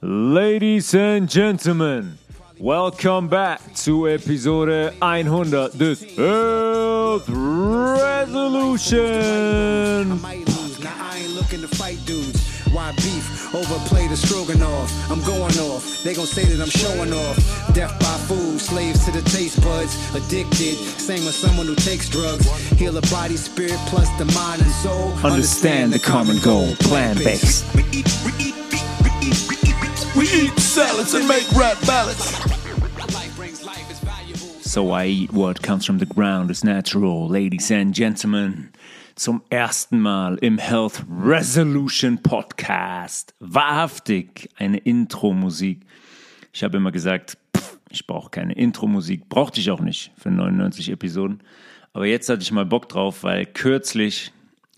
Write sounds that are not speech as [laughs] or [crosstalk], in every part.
Ladies and gentlemen, welcome back to episode 100 des Health Resolution. Why beef? Overplay the stroganoff. I'm going off. They gon' say that I'm showing off. Death by food, slaves to the taste buds. Addicted, same with someone who takes drugs. Heal the body, spirit, plus the mind and soul. Understand the common goal, plant-based. We we eat salads and make rap ballads. So I eat what comes from the ground is natural, ladies and gentlemen. Zum ersten Mal im Health Resolution Podcast. Wahrhaftig eine Intro-Musik. Ich habe immer gesagt, pff, ich brauche keine Intro-Musik. Brauchte ich auch nicht für 99 Episoden. Aber jetzt hatte ich mal Bock drauf, weil kürzlich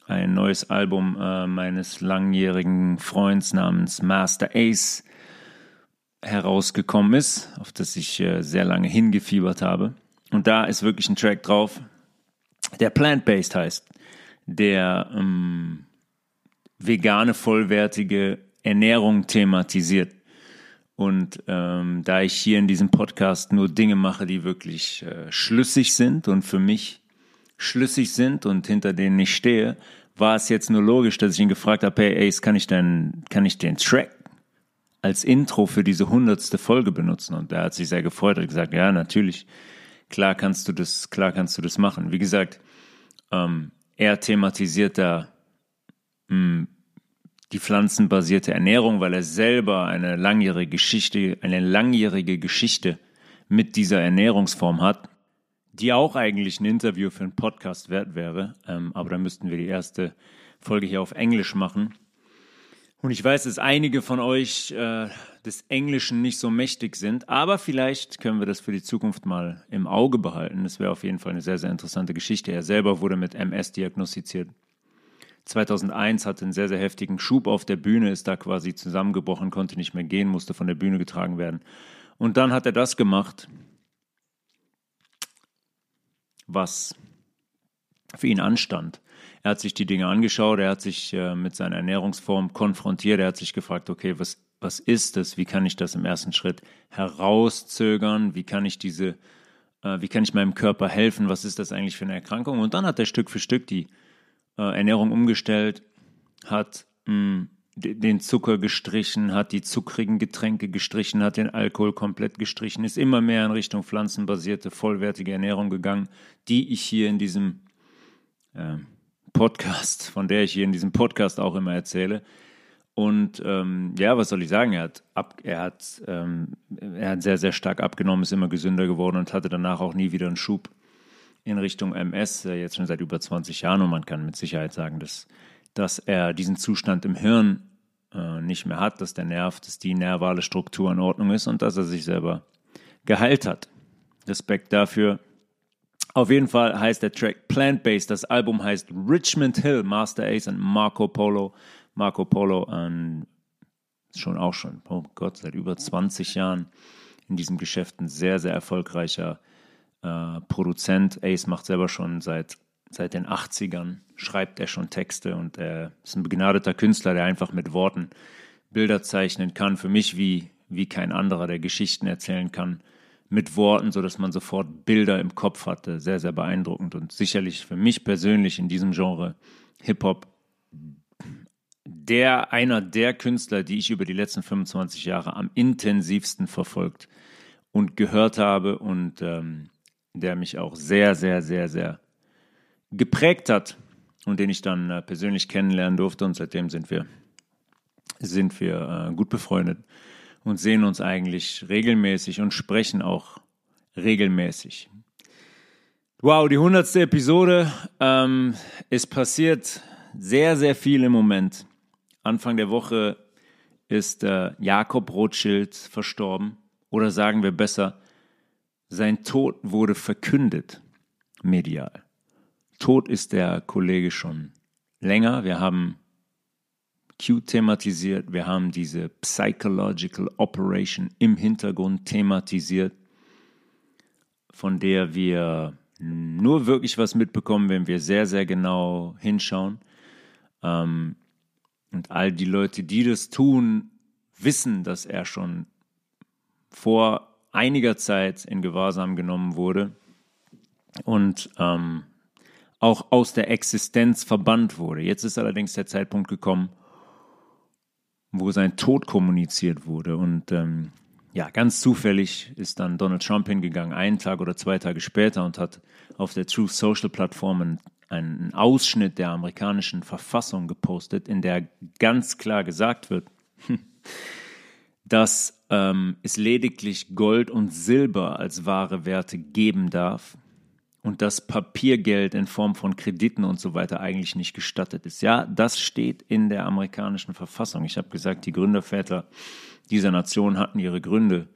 ein neues Album äh, meines langjährigen Freunds namens Master Ace herausgekommen ist, auf das ich äh, sehr lange hingefiebert habe. Und da ist wirklich ein Track drauf, der plant-based heißt, der ähm, vegane, vollwertige Ernährung thematisiert. Und ähm, da ich hier in diesem Podcast nur Dinge mache, die wirklich äh, schlüssig sind und für mich schlüssig sind und hinter denen ich stehe, war es jetzt nur logisch, dass ich ihn gefragt habe, hey Ace, kann ich denn, kann ich den Track als Intro für diese hundertste Folge benutzen? Und er hat sich sehr gefreut und gesagt, ja, natürlich, klar kannst du das, klar kannst du das machen. Wie gesagt, ähm, er thematisiert da mh, die pflanzenbasierte Ernährung, weil er selber eine langjährige Geschichte, eine langjährige Geschichte mit dieser Ernährungsform hat, die auch eigentlich ein Interview für einen Podcast wert wäre. Ähm, aber da müssten wir die erste Folge hier auf Englisch machen. Und ich weiß, dass einige von euch äh, des Englischen nicht so mächtig sind, aber vielleicht können wir das für die Zukunft mal im Auge behalten. Das wäre auf jeden Fall eine sehr, sehr interessante Geschichte. Er selber wurde mit MS diagnostiziert. 2001 hatte einen sehr, sehr heftigen Schub auf der Bühne, ist da quasi zusammengebrochen, konnte nicht mehr gehen, musste von der Bühne getragen werden. Und dann hat er das gemacht, was für ihn anstand. Er hat sich die Dinge angeschaut, er hat sich äh, mit seiner Ernährungsform konfrontiert, er hat sich gefragt, okay, was, was ist das? Wie kann ich das im ersten Schritt herauszögern? Wie kann ich diese, äh, wie kann ich meinem Körper helfen? Was ist das eigentlich für eine Erkrankung? Und dann hat er Stück für Stück die äh, Ernährung umgestellt, hat mh, den Zucker gestrichen, hat die zuckrigen Getränke gestrichen, hat den Alkohol komplett gestrichen, ist immer mehr in Richtung pflanzenbasierte, vollwertige Ernährung gegangen, die ich hier in diesem äh, Podcast, von der ich hier in diesem Podcast auch immer erzähle. Und ähm, ja, was soll ich sagen? Er hat, ab, er, hat, ähm, er hat sehr, sehr stark abgenommen, ist immer gesünder geworden und hatte danach auch nie wieder einen Schub in Richtung MS, jetzt schon seit über 20 Jahren. Und man kann mit Sicherheit sagen, dass, dass er diesen Zustand im Hirn äh, nicht mehr hat, dass der Nerv, dass die nervale Struktur in Ordnung ist und dass er sich selber geheilt hat. Respekt dafür. Auf jeden Fall heißt der Track Plant-Based. Das Album heißt Richmond Hill, Master Ace und Marco Polo. Marco Polo ähm, schon auch schon, oh Gott, seit über 20 Jahren in diesem Geschäft ein sehr, sehr erfolgreicher äh, Produzent. Ace macht selber schon seit, seit den 80ern, schreibt er schon Texte und er ist ein begnadeter Künstler, der einfach mit Worten Bilder zeichnen kann. Für mich wie, wie kein anderer, der Geschichten erzählen kann mit Worten, sodass man sofort Bilder im Kopf hatte. Sehr, sehr beeindruckend und sicherlich für mich persönlich in diesem Genre Hip-Hop der einer der Künstler, die ich über die letzten 25 Jahre am intensivsten verfolgt und gehört habe und ähm, der mich auch sehr, sehr, sehr, sehr geprägt hat und den ich dann äh, persönlich kennenlernen durfte und seitdem sind wir sind wir äh, gut befreundet und sehen uns eigentlich regelmäßig und sprechen auch regelmäßig. Wow, die hundertste Episode. Ähm, es passiert sehr, sehr viel im Moment. Anfang der Woche ist äh, Jakob Rothschild verstorben. Oder sagen wir besser, sein Tod wurde verkündet medial. Tod ist der Kollege schon länger. Wir haben Q thematisiert, wir haben diese Psychological Operation im Hintergrund thematisiert, von der wir nur wirklich was mitbekommen, wenn wir sehr, sehr genau hinschauen. Ähm, und all die Leute, die das tun, wissen, dass er schon vor einiger Zeit in Gewahrsam genommen wurde und ähm, auch aus der Existenz verbannt wurde. Jetzt ist allerdings der Zeitpunkt gekommen, wo sein Tod kommuniziert wurde. Und ähm, ja, ganz zufällig ist dann Donald Trump hingegangen, einen Tag oder zwei Tage später, und hat auf der Truth Social Plattform einen, einen Ausschnitt der amerikanischen Verfassung gepostet, in der ganz klar gesagt wird, [laughs] dass ähm, es lediglich Gold und Silber als wahre Werte geben darf und dass Papiergeld in Form von Krediten und so weiter eigentlich nicht gestattet ist. Ja, das steht in der amerikanischen Verfassung. Ich habe gesagt, die Gründerväter dieser Nation hatten ihre Gründe,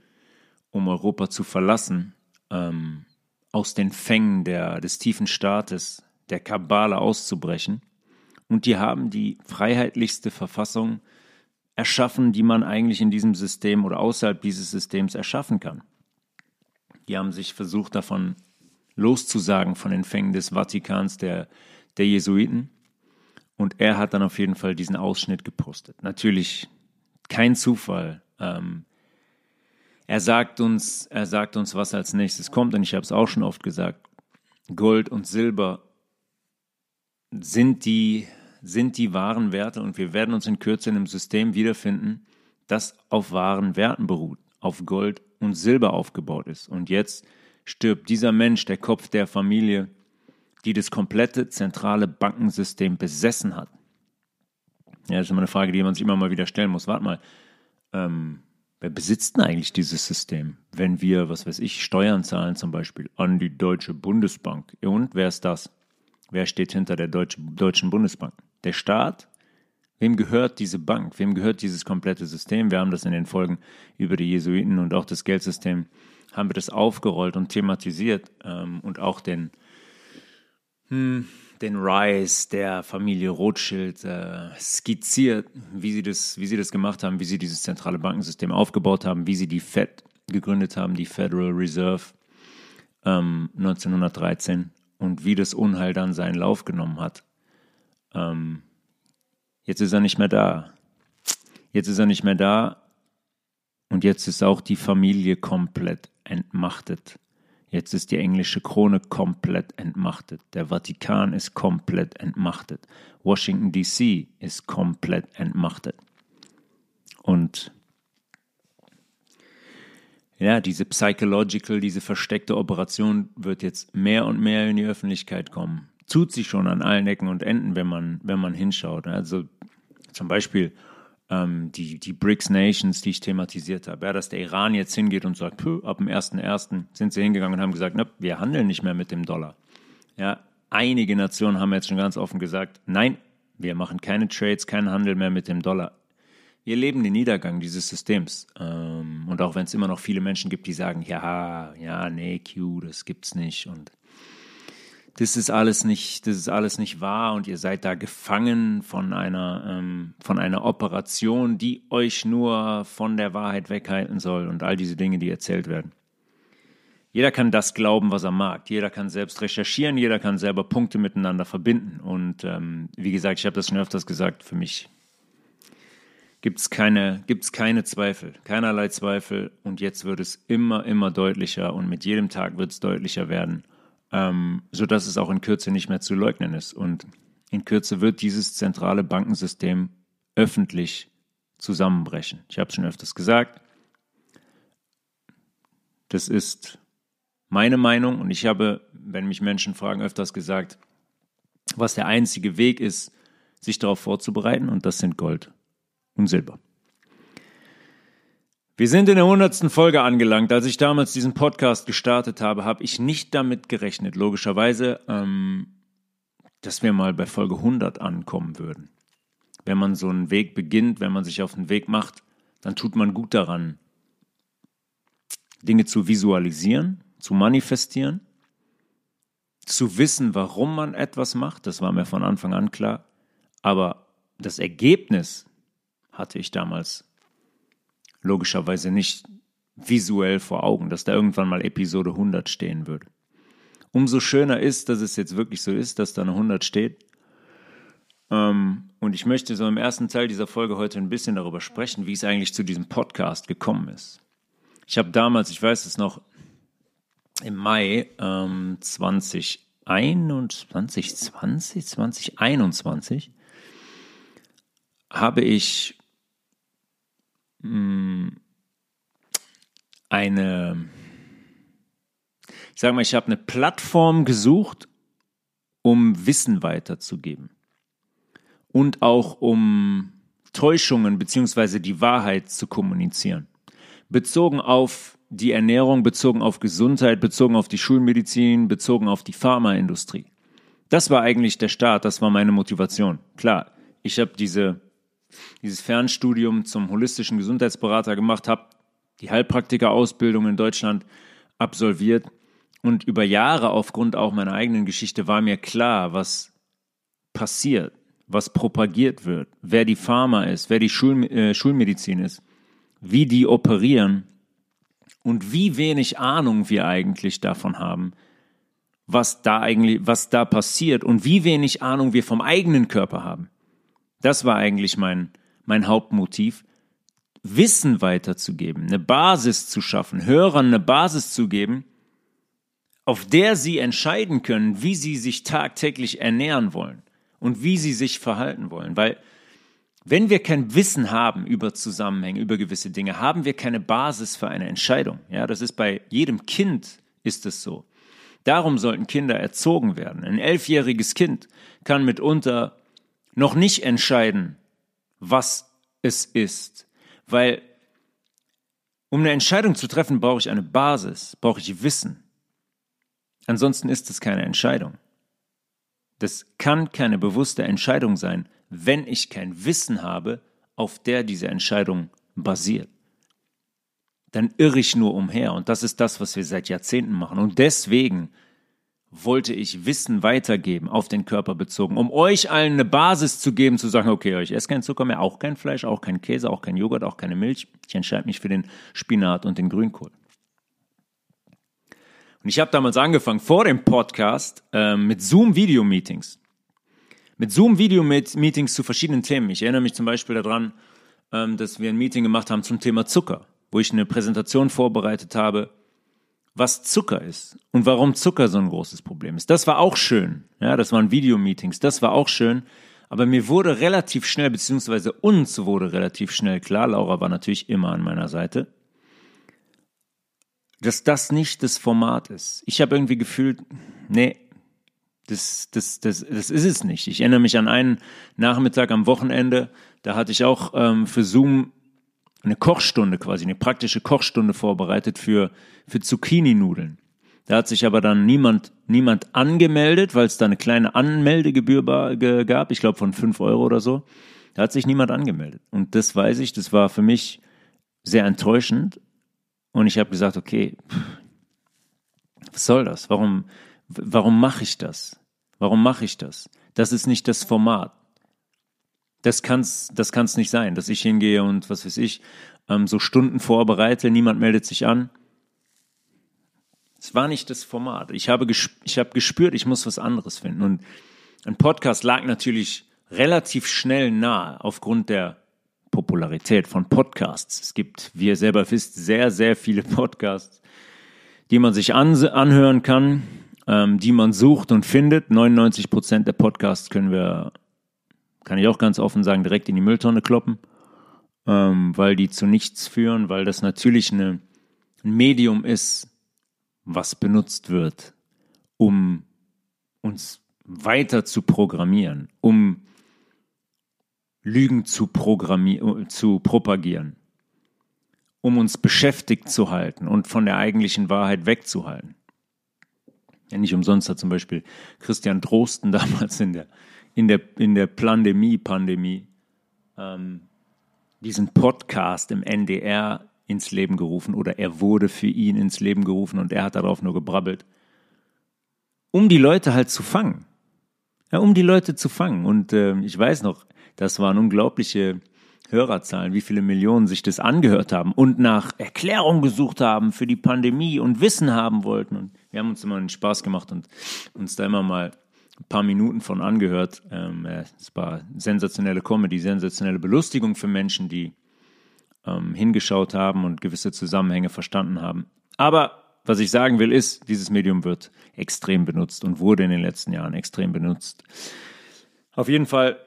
um Europa zu verlassen, ähm, aus den Fängen der, des tiefen Staates, der Kabale auszubrechen. Und die haben die freiheitlichste Verfassung erschaffen, die man eigentlich in diesem System oder außerhalb dieses Systems erschaffen kann. Die haben sich versucht, davon loszusagen von den Fängen des Vatikans, der, der Jesuiten. Und er hat dann auf jeden Fall diesen Ausschnitt gepostet. Natürlich kein Zufall. Ähm, er sagt uns, er sagt uns, was als nächstes kommt. Und ich habe es auch schon oft gesagt. Gold und Silber sind die, sind die wahren Werte und wir werden uns in Kürze in einem System wiederfinden, das auf wahren Werten beruht, auf Gold und Silber aufgebaut ist. Und jetzt stirbt dieser Mensch, der Kopf der Familie, die das komplette zentrale Bankensystem besessen hat. Ja, das ist immer eine Frage, die man sich immer mal wieder stellen muss. Warte mal, ähm, wer besitzt denn eigentlich dieses System? Wenn wir, was weiß ich, Steuern zahlen zum Beispiel an die Deutsche Bundesbank. Und wer ist das? Wer steht hinter der Deutsche, Deutschen Bundesbank? Der Staat? Wem gehört diese Bank? Wem gehört dieses komplette System? Wir haben das in den Folgen über die Jesuiten und auch das Geldsystem haben wir das aufgerollt und thematisiert ähm, und auch den, hm, den Rise der Familie Rothschild äh, skizziert, wie sie, das, wie sie das gemacht haben, wie sie dieses zentrale Bankensystem aufgebaut haben, wie sie die Fed gegründet haben, die Federal Reserve ähm, 1913 und wie das Unheil dann seinen Lauf genommen hat. Ähm, jetzt ist er nicht mehr da. Jetzt ist er nicht mehr da und jetzt ist auch die Familie komplett entmachtet. Jetzt ist die englische Krone komplett entmachtet. Der Vatikan ist komplett entmachtet. Washington DC ist komplett entmachtet. Und ja, diese psychological, diese versteckte Operation wird jetzt mehr und mehr in die Öffentlichkeit kommen. Tut sich schon an allen Ecken und Enden, wenn man, wenn man hinschaut. Also zum Beispiel ähm, die, die BRICS Nations, die ich thematisiert habe. Ja, dass der Iran jetzt hingeht und sagt, ab dem 1.1. sind sie hingegangen und haben gesagt, na, wir handeln nicht mehr mit dem Dollar. Ja, einige Nationen haben jetzt schon ganz offen gesagt, nein, wir machen keine Trades, keinen Handel mehr mit dem Dollar. Wir leben den Niedergang dieses Systems. Ähm, und auch wenn es immer noch viele Menschen gibt, die sagen, ja, ja, nee, Q, das gibt's nicht. Und das ist alles nicht, das ist alles nicht wahr und ihr seid da gefangen von einer, ähm, von einer Operation, die euch nur von der Wahrheit weghalten soll und all diese Dinge, die erzählt werden. Jeder kann das glauben, was er mag. Jeder kann selbst recherchieren, jeder kann selber Punkte miteinander verbinden. Und ähm, wie gesagt, ich habe das schon öfters gesagt, für mich gibt es keine, gibt's keine Zweifel, keinerlei Zweifel. Und jetzt wird es immer, immer deutlicher und mit jedem Tag wird es deutlicher werden ähm, sodass es auch in Kürze nicht mehr zu leugnen ist. Und in Kürze wird dieses zentrale Bankensystem öffentlich zusammenbrechen. Ich habe es schon öfters gesagt. Das ist meine Meinung und ich habe, wenn mich Menschen fragen, öfters gesagt, was der einzige Weg ist, sich darauf vorzubereiten und das sind Gold und Silber. Wir sind in der hundertsten Folge angelangt. Als ich damals diesen Podcast gestartet habe, habe ich nicht damit gerechnet, logischerweise, ähm, dass wir mal bei Folge 100 ankommen würden. Wenn man so einen Weg beginnt, wenn man sich auf den Weg macht, dann tut man gut daran, Dinge zu visualisieren, zu manifestieren, zu wissen, warum man etwas macht. Das war mir von Anfang an klar. Aber das Ergebnis hatte ich damals logischerweise nicht visuell vor Augen, dass da irgendwann mal Episode 100 stehen würde. Umso schöner ist, dass es jetzt wirklich so ist, dass da eine 100 steht. Ähm, und ich möchte so im ersten Teil dieser Folge heute ein bisschen darüber sprechen, wie es eigentlich zu diesem Podcast gekommen ist. Ich habe damals, ich weiß es noch, im Mai ähm, 2021, 2020, 2021 habe ich eine, ich sage mal, ich habe eine Plattform gesucht, um Wissen weiterzugeben und auch um Täuschungen beziehungsweise die Wahrheit zu kommunizieren. Bezogen auf die Ernährung, bezogen auf Gesundheit, bezogen auf die Schulmedizin, bezogen auf die Pharmaindustrie. Das war eigentlich der Start, das war meine Motivation. Klar, ich habe diese, dieses Fernstudium zum holistischen Gesundheitsberater gemacht, habe die Heilpraktikerausbildung in Deutschland absolviert und über Jahre aufgrund auch meiner eigenen Geschichte war mir klar, was passiert, was propagiert wird, wer die Pharma ist, wer die Schul äh, Schulmedizin ist, wie die operieren und wie wenig Ahnung wir eigentlich davon haben, was da eigentlich, was da passiert und wie wenig Ahnung wir vom eigenen Körper haben. Das war eigentlich mein, mein Hauptmotiv, Wissen weiterzugeben, eine Basis zu schaffen, Hörern eine Basis zu geben, auf der sie entscheiden können, wie sie sich tagtäglich ernähren wollen und wie sie sich verhalten wollen. Weil wenn wir kein Wissen haben über Zusammenhänge, über gewisse Dinge, haben wir keine Basis für eine Entscheidung. Ja, das ist bei jedem Kind ist es so. Darum sollten Kinder erzogen werden. Ein elfjähriges Kind kann mitunter noch nicht entscheiden, was es ist, weil um eine Entscheidung zu treffen, brauche ich eine Basis, brauche ich Wissen. Ansonsten ist es keine Entscheidung. Das kann keine bewusste Entscheidung sein, wenn ich kein Wissen habe, auf der diese Entscheidung basiert. Dann irre ich nur umher und das ist das, was wir seit Jahrzehnten machen. Und deswegen wollte ich Wissen weitergeben, auf den Körper bezogen, um euch allen eine Basis zu geben, zu sagen, okay, ich esse kein Zucker mehr, auch kein Fleisch, auch kein Käse, auch kein Joghurt, auch keine Milch. Ich entscheide mich für den Spinat und den Grünkohl. Und ich habe damals angefangen, vor dem Podcast, äh, mit Zoom-Video-Meetings. Mit Zoom-Video-Meetings zu verschiedenen Themen. Ich erinnere mich zum Beispiel daran, ähm, dass wir ein Meeting gemacht haben zum Thema Zucker, wo ich eine Präsentation vorbereitet habe, was Zucker ist und warum Zucker so ein großes Problem ist. Das war auch schön. Ja, das waren Videomeetings. Das war auch schön. Aber mir wurde relativ schnell, beziehungsweise uns wurde relativ schnell klar, Laura war natürlich immer an meiner Seite, dass das nicht das Format ist. Ich habe irgendwie gefühlt, nee, das, das, das, das ist es nicht. Ich erinnere mich an einen Nachmittag am Wochenende, da hatte ich auch ähm, für Zoom eine Kochstunde quasi, eine praktische Kochstunde vorbereitet für, für Zucchini-Nudeln. Da hat sich aber dann niemand, niemand angemeldet, weil es da eine kleine Anmeldegebühr gab, ich glaube von fünf Euro oder so. Da hat sich niemand angemeldet. Und das weiß ich, das war für mich sehr enttäuschend. Und ich habe gesagt, okay, was soll das? Warum, warum mache ich das? Warum mache ich das? Das ist nicht das Format. Das kann's, das kann's nicht sein, dass ich hingehe und was weiß ich, ähm, so Stunden vorbereite, niemand meldet sich an. Es war nicht das Format. Ich habe, ich habe gespürt, ich muss was anderes finden. Und ein Podcast lag natürlich relativ schnell nahe aufgrund der Popularität von Podcasts. Es gibt, wie ihr selber wisst, sehr, sehr viele Podcasts, die man sich an, anhören kann, ähm, die man sucht und findet. 99 Prozent der Podcasts können wir kann ich auch ganz offen sagen, direkt in die Mülltonne kloppen, ähm, weil die zu nichts führen, weil das natürlich eine, ein Medium ist, was benutzt wird, um uns weiter zu programmieren, um Lügen zu, zu propagieren, um uns beschäftigt zu halten und von der eigentlichen Wahrheit wegzuhalten. Ja, nicht umsonst hat zum Beispiel Christian Drosten [laughs] damals in der in der, in der Pandemie, Pandemie, ähm, diesen Podcast im NDR ins Leben gerufen oder er wurde für ihn ins Leben gerufen und er hat darauf nur gebrabbelt, um die Leute halt zu fangen. Ja, um die Leute zu fangen. Und äh, ich weiß noch, das waren unglaubliche Hörerzahlen, wie viele Millionen sich das angehört haben und nach Erklärung gesucht haben für die Pandemie und Wissen haben wollten. Und wir haben uns immer einen Spaß gemacht und uns da immer mal ein paar Minuten von angehört. Ähm, es war sensationelle Comedy, sensationelle Belustigung für Menschen, die ähm, hingeschaut haben und gewisse Zusammenhänge verstanden haben. Aber was ich sagen will, ist, dieses Medium wird extrem benutzt und wurde in den letzten Jahren extrem benutzt. Auf jeden Fall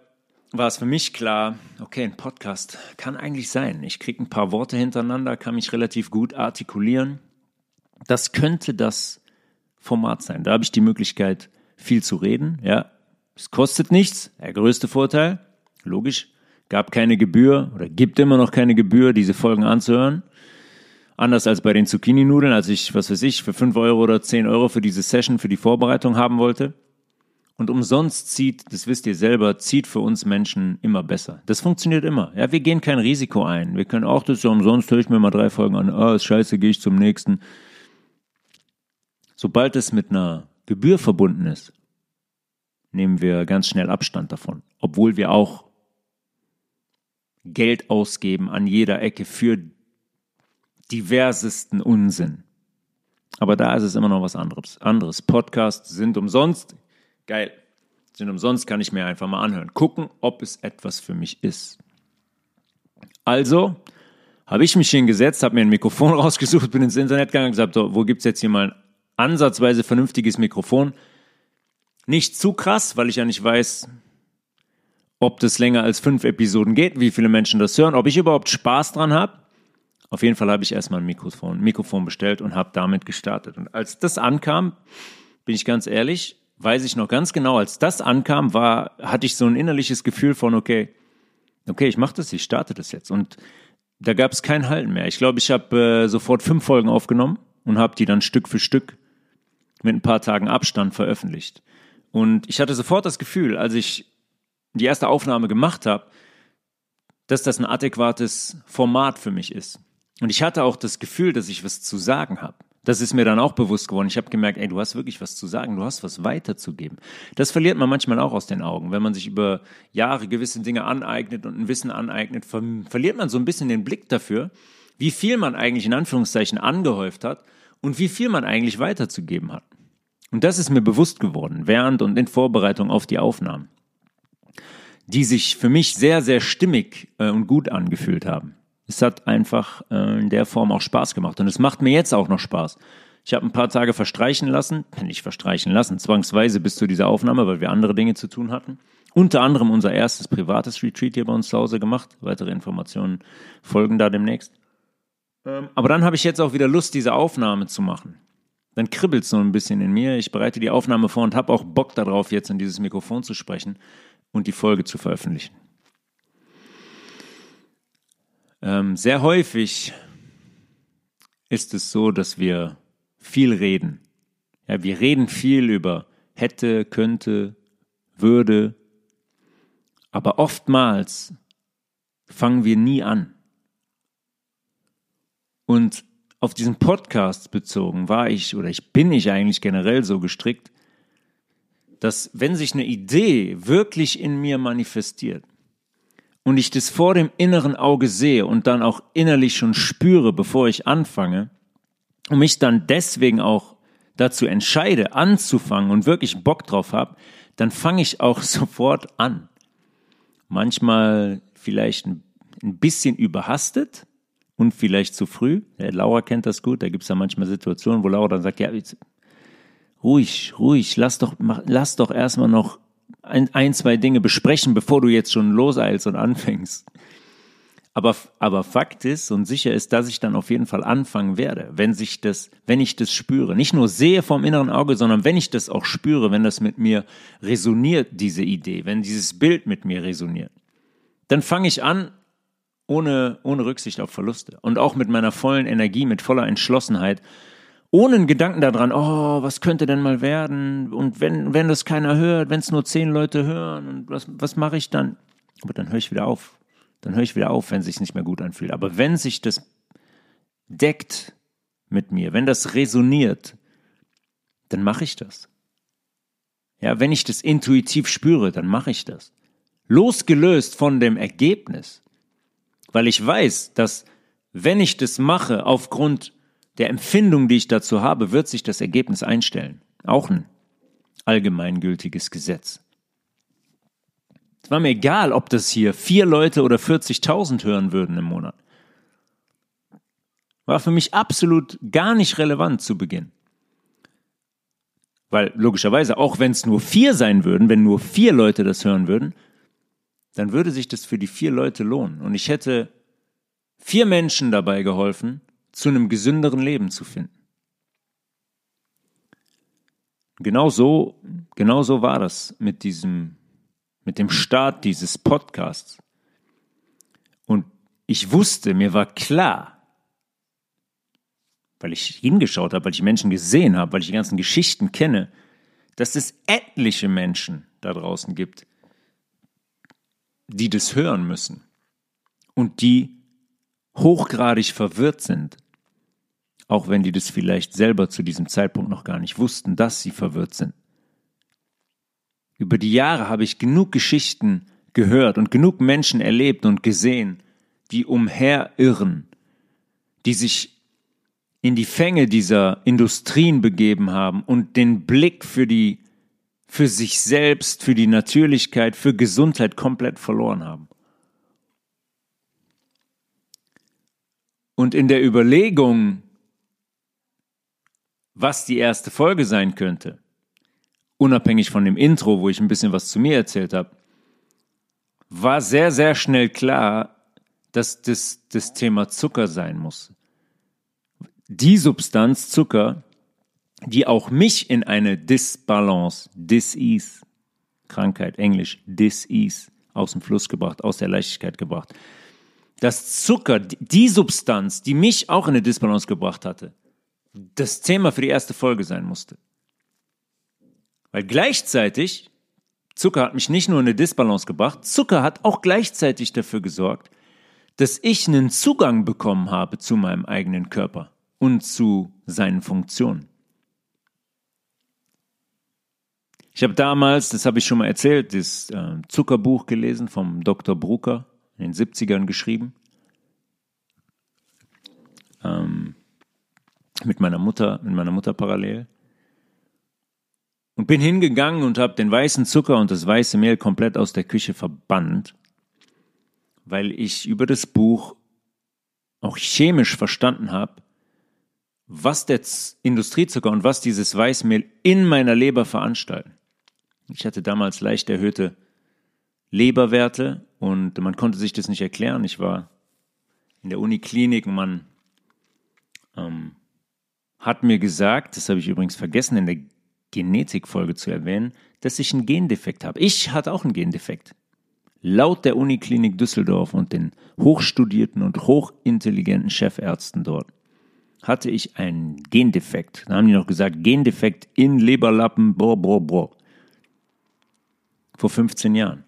war es für mich klar, okay, ein Podcast kann eigentlich sein. Ich kriege ein paar Worte hintereinander, kann mich relativ gut artikulieren. Das könnte das Format sein. Da habe ich die Möglichkeit, viel zu reden. Ja, es kostet nichts. Der größte Vorteil, logisch, gab keine Gebühr oder gibt immer noch keine Gebühr, diese Folgen anzuhören. Anders als bei den Zucchini-Nudeln, als ich, was weiß ich, für 5 Euro oder 10 Euro für diese Session, für die Vorbereitung haben wollte. Und umsonst zieht, das wisst ihr selber, zieht für uns Menschen immer besser. Das funktioniert immer. Ja, wir gehen kein Risiko ein. Wir können auch das ja umsonst, höre ich mir mal drei Folgen an, ah, ist scheiße, gehe ich zum nächsten. Sobald es mit einer Gebühr verbunden ist, nehmen wir ganz schnell Abstand davon. Obwohl wir auch Geld ausgeben an jeder Ecke für diversesten Unsinn. Aber da ist es immer noch was anderes. anderes. Podcasts sind umsonst. Geil. Sind umsonst, kann ich mir einfach mal anhören. Gucken, ob es etwas für mich ist. Also habe ich mich hingesetzt, habe mir ein Mikrofon [laughs] rausgesucht, bin ins Internet gegangen und gesagt, wo gibt es jetzt hier mal ansatzweise vernünftiges Mikrofon? Nicht zu krass, weil ich ja nicht weiß, ob das länger als fünf Episoden geht, wie viele Menschen das hören, ob ich überhaupt Spaß dran habe. Auf jeden Fall habe ich erstmal ein Mikrofon, Mikrofon bestellt und habe damit gestartet. Und als das ankam, bin ich ganz ehrlich, weiß ich noch ganz genau, als das ankam, war, hatte ich so ein innerliches Gefühl von, okay, okay, ich mache das, ich starte das jetzt. Und da gab es kein Halten mehr. Ich glaube, ich habe äh, sofort fünf Folgen aufgenommen und habe die dann Stück für Stück mit ein paar Tagen Abstand veröffentlicht. Und ich hatte sofort das Gefühl, als ich die erste Aufnahme gemacht habe, dass das ein adäquates Format für mich ist. Und ich hatte auch das Gefühl, dass ich was zu sagen habe. Das ist mir dann auch bewusst geworden. Ich habe gemerkt, ey, du hast wirklich was zu sagen, du hast was weiterzugeben. Das verliert man manchmal auch aus den Augen. Wenn man sich über Jahre gewisse Dinge aneignet und ein Wissen aneignet, ver verliert man so ein bisschen den Blick dafür, wie viel man eigentlich in Anführungszeichen angehäuft hat und wie viel man eigentlich weiterzugeben hat. Und das ist mir bewusst geworden, während und in Vorbereitung auf die Aufnahmen, die sich für mich sehr, sehr stimmig äh, und gut angefühlt haben es hat einfach äh, in der Form auch Spaß gemacht. Und es macht mir jetzt auch noch Spaß. Ich habe ein paar Tage verstreichen lassen, nicht verstreichen lassen, zwangsweise bis zu dieser Aufnahme, weil wir andere Dinge zu tun hatten. Unter anderem unser erstes privates Retreat hier bei uns zu Hause gemacht. Weitere Informationen folgen da demnächst. Ähm, aber dann habe ich jetzt auch wieder Lust, diese Aufnahme zu machen. Dann kribbelt es so ein bisschen in mir. Ich bereite die Aufnahme vor und habe auch Bock darauf, jetzt in dieses Mikrofon zu sprechen und die Folge zu veröffentlichen. Ähm, sehr häufig ist es so, dass wir viel reden. Ja, wir reden viel über hätte, könnte, würde, aber oftmals fangen wir nie an. Und auf diesen Podcast bezogen war ich oder ich bin ich eigentlich generell so gestrickt, dass wenn sich eine Idee wirklich in mir manifestiert, und ich das vor dem inneren Auge sehe und dann auch innerlich schon spüre, bevor ich anfange, und mich dann deswegen auch dazu entscheide, anzufangen und wirklich Bock drauf habe, dann fange ich auch [laughs] sofort an. Manchmal vielleicht ein, bisschen überhastet und vielleicht zu früh. Ja, Laura kennt das gut, da gibt es ja manchmal Situationen, wo Laura dann sagt, ja, jetzt, ruhig, ruhig, lass doch, mach, lass doch erstmal noch ein, ein, zwei Dinge besprechen, bevor du jetzt schon loseilst und anfängst. Aber, aber Fakt ist und sicher ist, dass ich dann auf jeden Fall anfangen werde, wenn sich das, wenn ich das spüre. Nicht nur sehe vom inneren Auge, sondern wenn ich das auch spüre, wenn das mit mir resoniert, diese Idee, wenn dieses Bild mit mir resoniert. Dann fange ich an, ohne, ohne Rücksicht auf Verluste und auch mit meiner vollen Energie, mit voller Entschlossenheit ohne einen Gedanken daran, oh, was könnte denn mal werden? Und wenn, wenn das keiner hört, wenn es nur zehn Leute hören, und was, was mache ich dann? Aber dann höre ich wieder auf. Dann höre ich wieder auf, wenn es sich nicht mehr gut anfühlt. Aber wenn sich das deckt mit mir, wenn das resoniert, dann mache ich das. Ja, wenn ich das intuitiv spüre, dann mache ich das. Losgelöst von dem Ergebnis. Weil ich weiß, dass wenn ich das mache aufgrund der Empfindung, die ich dazu habe, wird sich das Ergebnis einstellen. Auch ein allgemeingültiges Gesetz. Es war mir egal, ob das hier vier Leute oder 40.000 hören würden im Monat. War für mich absolut gar nicht relevant zu Beginn. Weil logischerweise, auch wenn es nur vier sein würden, wenn nur vier Leute das hören würden, dann würde sich das für die vier Leute lohnen. Und ich hätte vier Menschen dabei geholfen, zu einem gesünderen Leben zu finden. Genau so, genau so war das mit diesem, mit dem Start dieses Podcasts. Und ich wusste, mir war klar, weil ich hingeschaut habe, weil ich Menschen gesehen habe, weil ich die ganzen Geschichten kenne, dass es etliche Menschen da draußen gibt, die das hören müssen und die hochgradig verwirrt sind, auch wenn die das vielleicht selber zu diesem Zeitpunkt noch gar nicht wussten, dass sie verwirrt sind. Über die Jahre habe ich genug Geschichten gehört und genug Menschen erlebt und gesehen, die umherirren, die sich in die Fänge dieser Industrien begeben haben und den Blick für die, für sich selbst, für die Natürlichkeit, für Gesundheit komplett verloren haben. Und in der Überlegung, was die erste Folge sein könnte, unabhängig von dem Intro, wo ich ein bisschen was zu mir erzählt habe, war sehr, sehr schnell klar, dass das das Thema Zucker sein muss die Substanz Zucker, die auch mich in eine Disbalance, Disease, Krankheit, Englisch, Disease, aus dem Fluss gebracht, aus der Leichtigkeit gebracht. Das Zucker, die Substanz, die mich auch in eine Disbalance gebracht hatte, das Thema für die erste Folge sein musste. Weil gleichzeitig, Zucker hat mich nicht nur in eine Disbalance gebracht, Zucker hat auch gleichzeitig dafür gesorgt, dass ich einen Zugang bekommen habe zu meinem eigenen Körper und zu seinen Funktionen. Ich habe damals, das habe ich schon mal erzählt, das äh, Zuckerbuch gelesen vom Dr. Brucker, in den 70ern geschrieben. Ähm, mit meiner Mutter, mit meiner Mutter parallel. Und bin hingegangen und habe den weißen Zucker und das weiße Mehl komplett aus der Küche verbannt, weil ich über das Buch auch chemisch verstanden habe, was der Industriezucker und was dieses Weißmehl in meiner Leber veranstalten. Ich hatte damals leicht erhöhte Leberwerte und man konnte sich das nicht erklären. Ich war in der Uniklinik und man ähm, hat mir gesagt, das habe ich übrigens vergessen in der Genetikfolge zu erwähnen, dass ich einen Gendefekt habe. Ich hatte auch einen Gendefekt. Laut der Uniklinik Düsseldorf und den hochstudierten und hochintelligenten Chefärzten dort hatte ich einen Gendefekt. Da haben die noch gesagt, Gendefekt in Leberlappen, boah, boah, boah. Vor 15 Jahren.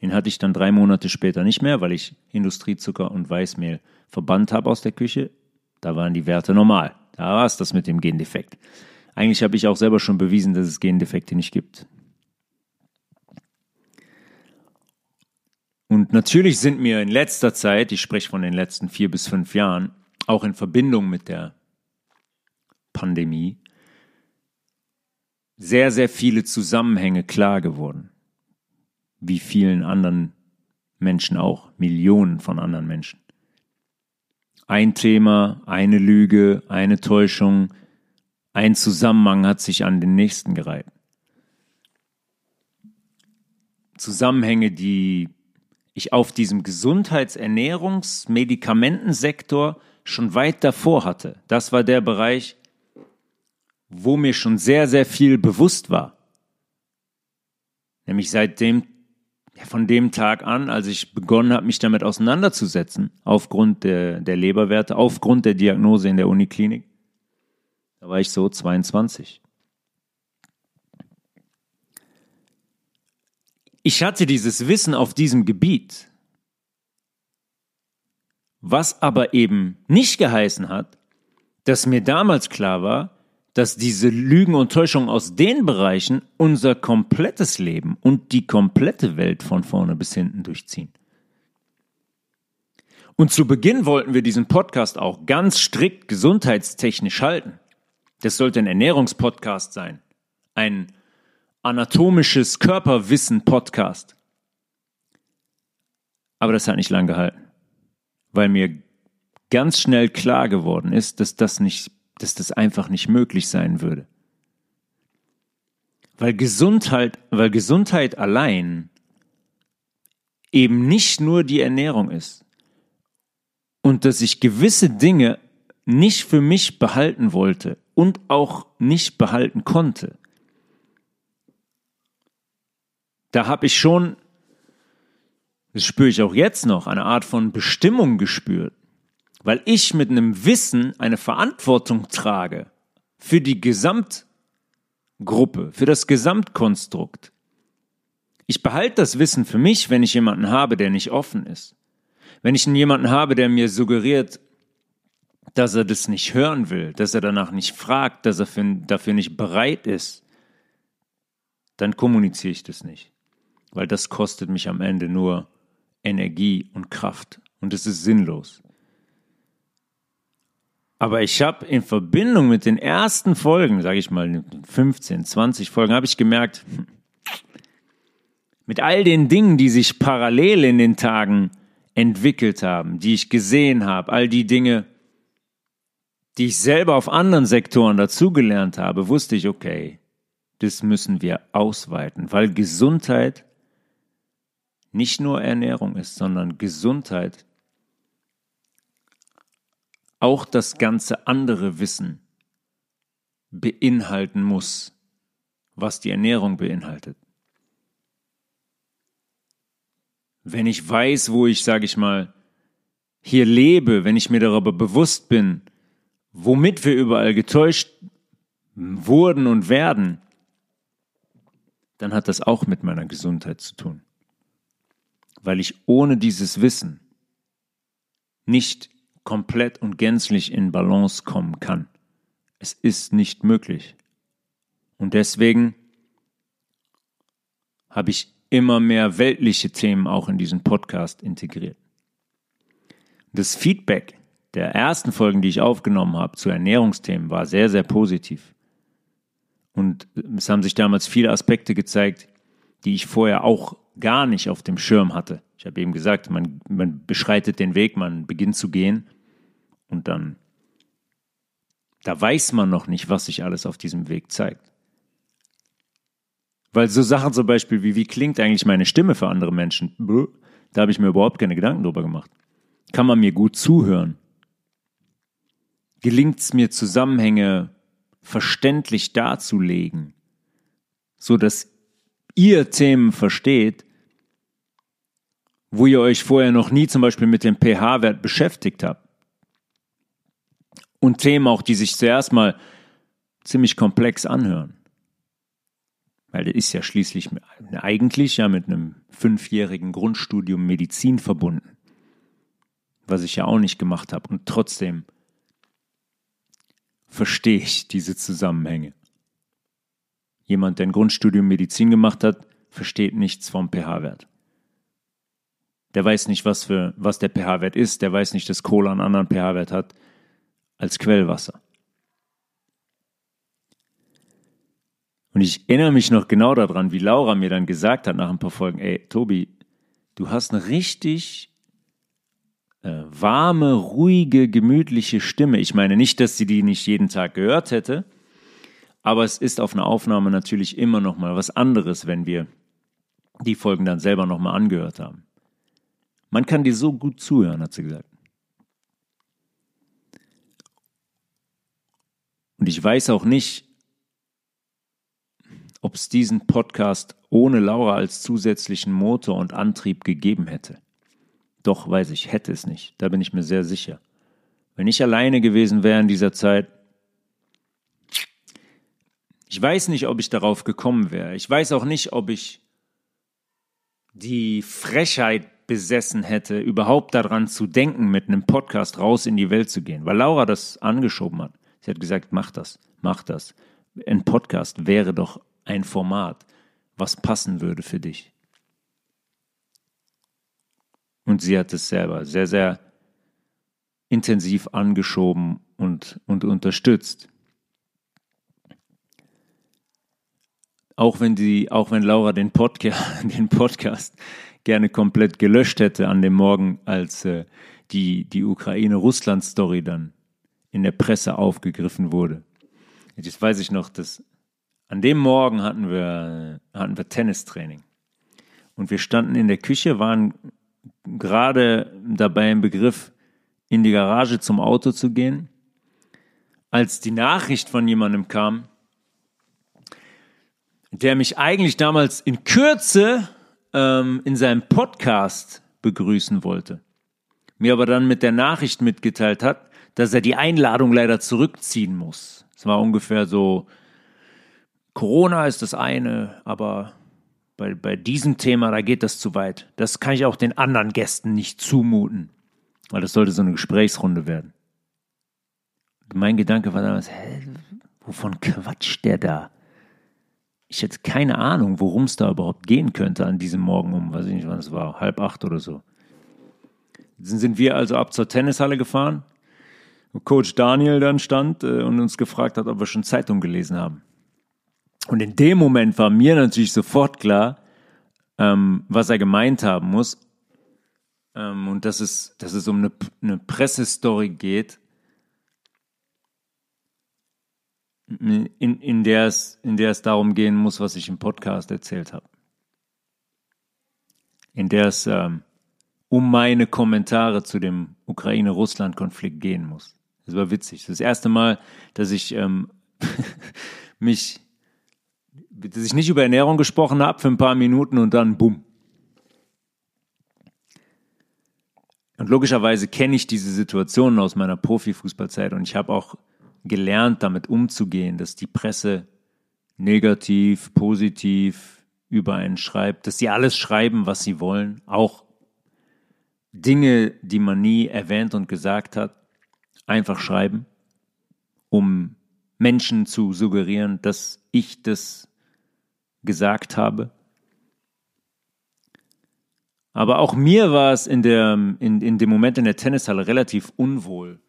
Den hatte ich dann drei Monate später nicht mehr, weil ich Industriezucker und Weißmehl verbannt habe aus der Küche. Da waren die Werte normal. Da war es das mit dem Gendefekt. Eigentlich habe ich auch selber schon bewiesen, dass es Gendefekte nicht gibt. Und natürlich sind mir in letzter Zeit, ich spreche von den letzten vier bis fünf Jahren, auch in Verbindung mit der Pandemie, sehr, sehr viele Zusammenhänge klar geworden. Wie vielen anderen Menschen auch, Millionen von anderen Menschen. Ein Thema, eine Lüge, eine Täuschung, ein Zusammenhang hat sich an den nächsten gereiht. Zusammenhänge, die ich auf diesem Gesundheits-, Ernährungs-, Medikamentensektor schon weit davor hatte. Das war der Bereich, wo mir schon sehr, sehr viel bewusst war. Nämlich seit dem, von dem Tag an, als ich begonnen habe, mich damit auseinanderzusetzen, aufgrund der, der Leberwerte, aufgrund der Diagnose in der Uniklinik. Da war ich so 22. Ich hatte dieses Wissen auf diesem Gebiet was aber eben nicht geheißen hat, dass mir damals klar war, dass diese Lügen und Täuschungen aus den Bereichen unser komplettes Leben und die komplette Welt von vorne bis hinten durchziehen. Und zu Beginn wollten wir diesen Podcast auch ganz strikt gesundheitstechnisch halten. Das sollte ein Ernährungspodcast sein. Ein anatomisches Körperwissen-Podcast. Aber das hat nicht lang gehalten, weil mir ganz schnell klar geworden ist, dass das nicht, dass das einfach nicht möglich sein würde. Weil Gesundheit, weil Gesundheit allein eben nicht nur die Ernährung ist und dass ich gewisse Dinge nicht für mich behalten wollte und auch nicht behalten konnte. Da habe ich schon, das spüre ich auch jetzt noch, eine Art von Bestimmung gespürt, weil ich mit einem Wissen eine Verantwortung trage für die Gesamtgruppe, für das Gesamtkonstrukt. Ich behalte das Wissen für mich, wenn ich jemanden habe, der nicht offen ist. Wenn ich jemanden habe, der mir suggeriert, dass er das nicht hören will, dass er danach nicht fragt, dass er für, dafür nicht bereit ist, dann kommuniziere ich das nicht. Weil das kostet mich am Ende nur Energie und Kraft. Und es ist sinnlos. Aber ich habe in Verbindung mit den ersten Folgen, sage ich mal 15, 20 Folgen, habe ich gemerkt, mit all den Dingen, die sich parallel in den Tagen entwickelt haben, die ich gesehen habe, all die Dinge, die ich selber auf anderen Sektoren dazugelernt habe, wusste ich, okay, das müssen wir ausweiten, weil Gesundheit nicht nur Ernährung ist, sondern Gesundheit auch das ganze andere Wissen beinhalten muss, was die Ernährung beinhaltet. Wenn ich weiß, wo ich, sage ich mal, hier lebe, wenn ich mir darüber bewusst bin, womit wir überall getäuscht wurden und werden, dann hat das auch mit meiner Gesundheit zu tun. Weil ich ohne dieses Wissen nicht komplett und gänzlich in Balance kommen kann. Es ist nicht möglich. Und deswegen habe ich immer mehr weltliche Themen auch in diesen Podcast integriert. Das Feedback der ersten Folgen, die ich aufgenommen habe zu Ernährungsthemen, war sehr, sehr positiv. Und es haben sich damals viele Aspekte gezeigt, die ich vorher auch gar nicht auf dem Schirm hatte. Ich habe eben gesagt, man, man beschreitet den Weg, man beginnt zu gehen und dann, da weiß man noch nicht, was sich alles auf diesem Weg zeigt. Weil so Sachen zum Beispiel wie, wie klingt eigentlich meine Stimme für andere Menschen? Da habe ich mir überhaupt keine Gedanken drüber gemacht. Kann man mir gut zuhören? gelingt es mir, Zusammenhänge verständlich darzulegen, so dass ihr Themen versteht, wo ihr euch vorher noch nie zum Beispiel mit dem pH-Wert beschäftigt habt. Und Themen auch, die sich zuerst mal ziemlich komplex anhören. Weil der ist ja schließlich eigentlich ja mit einem fünfjährigen Grundstudium Medizin verbunden. Was ich ja auch nicht gemacht habe. Und trotzdem verstehe ich diese Zusammenhänge. Jemand, der ein Grundstudium Medizin gemacht hat, versteht nichts vom pH-Wert. Der weiß nicht, was, für, was der pH-Wert ist, der weiß nicht, dass Cola einen anderen pH-Wert hat als Quellwasser. Und ich erinnere mich noch genau daran, wie Laura mir dann gesagt hat nach ein paar Folgen, ey, Tobi, du hast eine richtig äh, warme, ruhige, gemütliche Stimme. Ich meine nicht, dass sie die nicht jeden Tag gehört hätte, aber es ist auf einer Aufnahme natürlich immer noch mal was anderes, wenn wir die Folgen dann selber noch mal angehört haben. Man kann dir so gut zuhören, hat sie gesagt. Und ich weiß auch nicht, ob es diesen Podcast ohne Laura als zusätzlichen Motor und Antrieb gegeben hätte. Doch weiß ich, hätte es nicht. Da bin ich mir sehr sicher. Wenn ich alleine gewesen wäre in dieser Zeit, ich weiß nicht, ob ich darauf gekommen wäre. Ich weiß auch nicht, ob ich die Frechheit besessen hätte, überhaupt daran zu denken, mit einem Podcast raus in die Welt zu gehen, weil Laura das angeschoben hat. Sie hat gesagt, mach das, mach das. Ein Podcast wäre doch ein Format, was passen würde für dich. Und sie hat es selber sehr, sehr intensiv angeschoben und, und unterstützt. auch wenn die, auch wenn Laura den Podcast, [laughs] den Podcast gerne komplett gelöscht hätte an dem Morgen, als äh, die, die Ukraine-Russland-Story dann in der Presse aufgegriffen wurde. Jetzt weiß ich noch, dass an dem Morgen hatten wir, hatten wir Tennistraining. Und wir standen in der Küche, waren gerade dabei im Begriff, in die Garage zum Auto zu gehen, als die Nachricht von jemandem kam, der mich eigentlich damals in Kürze ähm, in seinem Podcast begrüßen wollte, mir aber dann mit der Nachricht mitgeteilt hat, dass er die Einladung leider zurückziehen muss. Es war ungefähr so, Corona ist das eine, aber bei, bei diesem Thema, da geht das zu weit. Das kann ich auch den anderen Gästen nicht zumuten, weil das sollte so eine Gesprächsrunde werden. Mein Gedanke war damals, hä, wovon quatscht der da? ich hätte keine Ahnung, worum es da überhaupt gehen könnte an diesem Morgen um, weiß ich nicht, wann es war, halb acht oder so. Dann sind wir also ab zur Tennishalle gefahren, Coach Daniel dann stand äh, und uns gefragt hat, ob wir schon Zeitung gelesen haben. Und in dem Moment war mir natürlich sofort klar, ähm, was er gemeint haben muss. Ähm, und dass es, dass es um eine, eine Pressestory geht, in, in, der es, in der es darum gehen muss, was ich im Podcast erzählt habe. In der es ähm, um meine Kommentare zu dem Ukraine-Russland-Konflikt gehen muss. Das war witzig. Das erste Mal, dass ich ähm, [laughs] mich, dass ich nicht über Ernährung gesprochen habe für ein paar Minuten und dann bumm. Und logischerweise kenne ich diese Situationen aus meiner Profifußballzeit und ich habe auch gelernt, damit umzugehen, dass die Presse negativ, positiv über einen schreibt, dass sie alles schreiben, was sie wollen, auch Dinge, die man nie erwähnt und gesagt hat, einfach schreiben, um Menschen zu suggerieren, dass ich das gesagt habe. Aber auch mir war es in, der, in, in dem Moment in der Tennishalle relativ unwohl,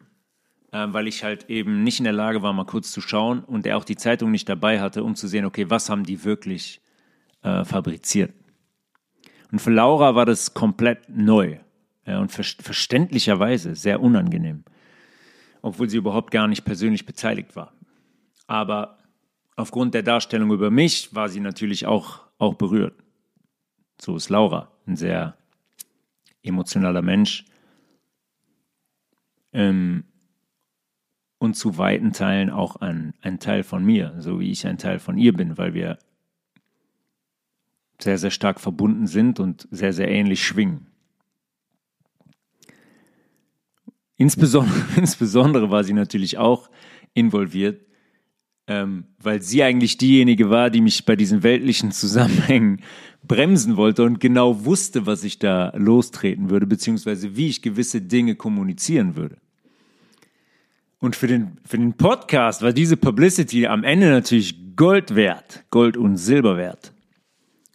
äh, weil ich halt eben nicht in der Lage war, mal kurz zu schauen und er auch die Zeitung nicht dabei hatte, um zu sehen, okay, was haben die wirklich äh, fabriziert. Und für Laura war das komplett neu ja, und ver verständlicherweise sehr unangenehm, obwohl sie überhaupt gar nicht persönlich beteiligt war. Aber aufgrund der Darstellung über mich war sie natürlich auch, auch berührt. So ist Laura, ein sehr emotionaler Mensch. Ähm, und zu weiten Teilen auch ein, ein Teil von mir, so wie ich ein Teil von ihr bin, weil wir sehr, sehr stark verbunden sind und sehr, sehr ähnlich schwingen. Insbesondere, [laughs] insbesondere war sie natürlich auch involviert, ähm, weil sie eigentlich diejenige war, die mich bei diesen weltlichen Zusammenhängen [laughs] bremsen wollte und genau wusste, was ich da lostreten würde, beziehungsweise wie ich gewisse Dinge kommunizieren würde. Und für den, für den Podcast war diese Publicity am Ende natürlich Gold wert, Gold und Silber wert.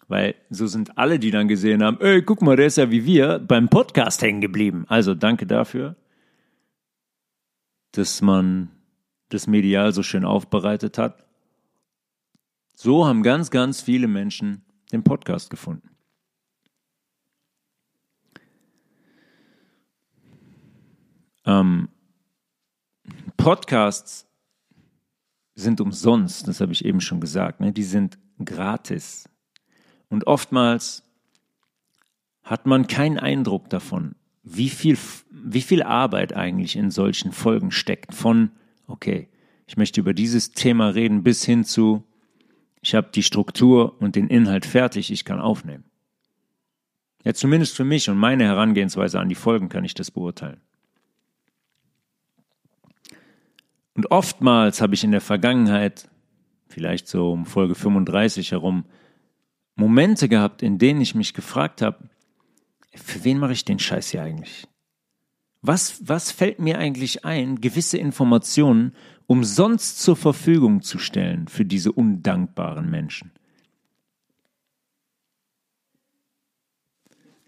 Weil so sind alle, die dann gesehen haben, ey, guck mal, der ist ja wie wir beim Podcast hängen geblieben. Also danke dafür, dass man das medial so schön aufbereitet hat. So haben ganz, ganz viele Menschen den Podcast gefunden. Ähm, Podcasts sind umsonst, das habe ich eben schon gesagt, ne? die sind gratis. Und oftmals hat man keinen Eindruck davon, wie viel, wie viel Arbeit eigentlich in solchen Folgen steckt. Von, okay, ich möchte über dieses Thema reden, bis hin zu, ich habe die Struktur und den Inhalt fertig, ich kann aufnehmen. Ja, zumindest für mich und meine Herangehensweise an die Folgen kann ich das beurteilen. Und oftmals habe ich in der Vergangenheit, vielleicht so um Folge 35 herum, Momente gehabt, in denen ich mich gefragt habe, für wen mache ich den Scheiß hier eigentlich? Was, was fällt mir eigentlich ein, gewisse Informationen umsonst zur Verfügung zu stellen für diese undankbaren Menschen?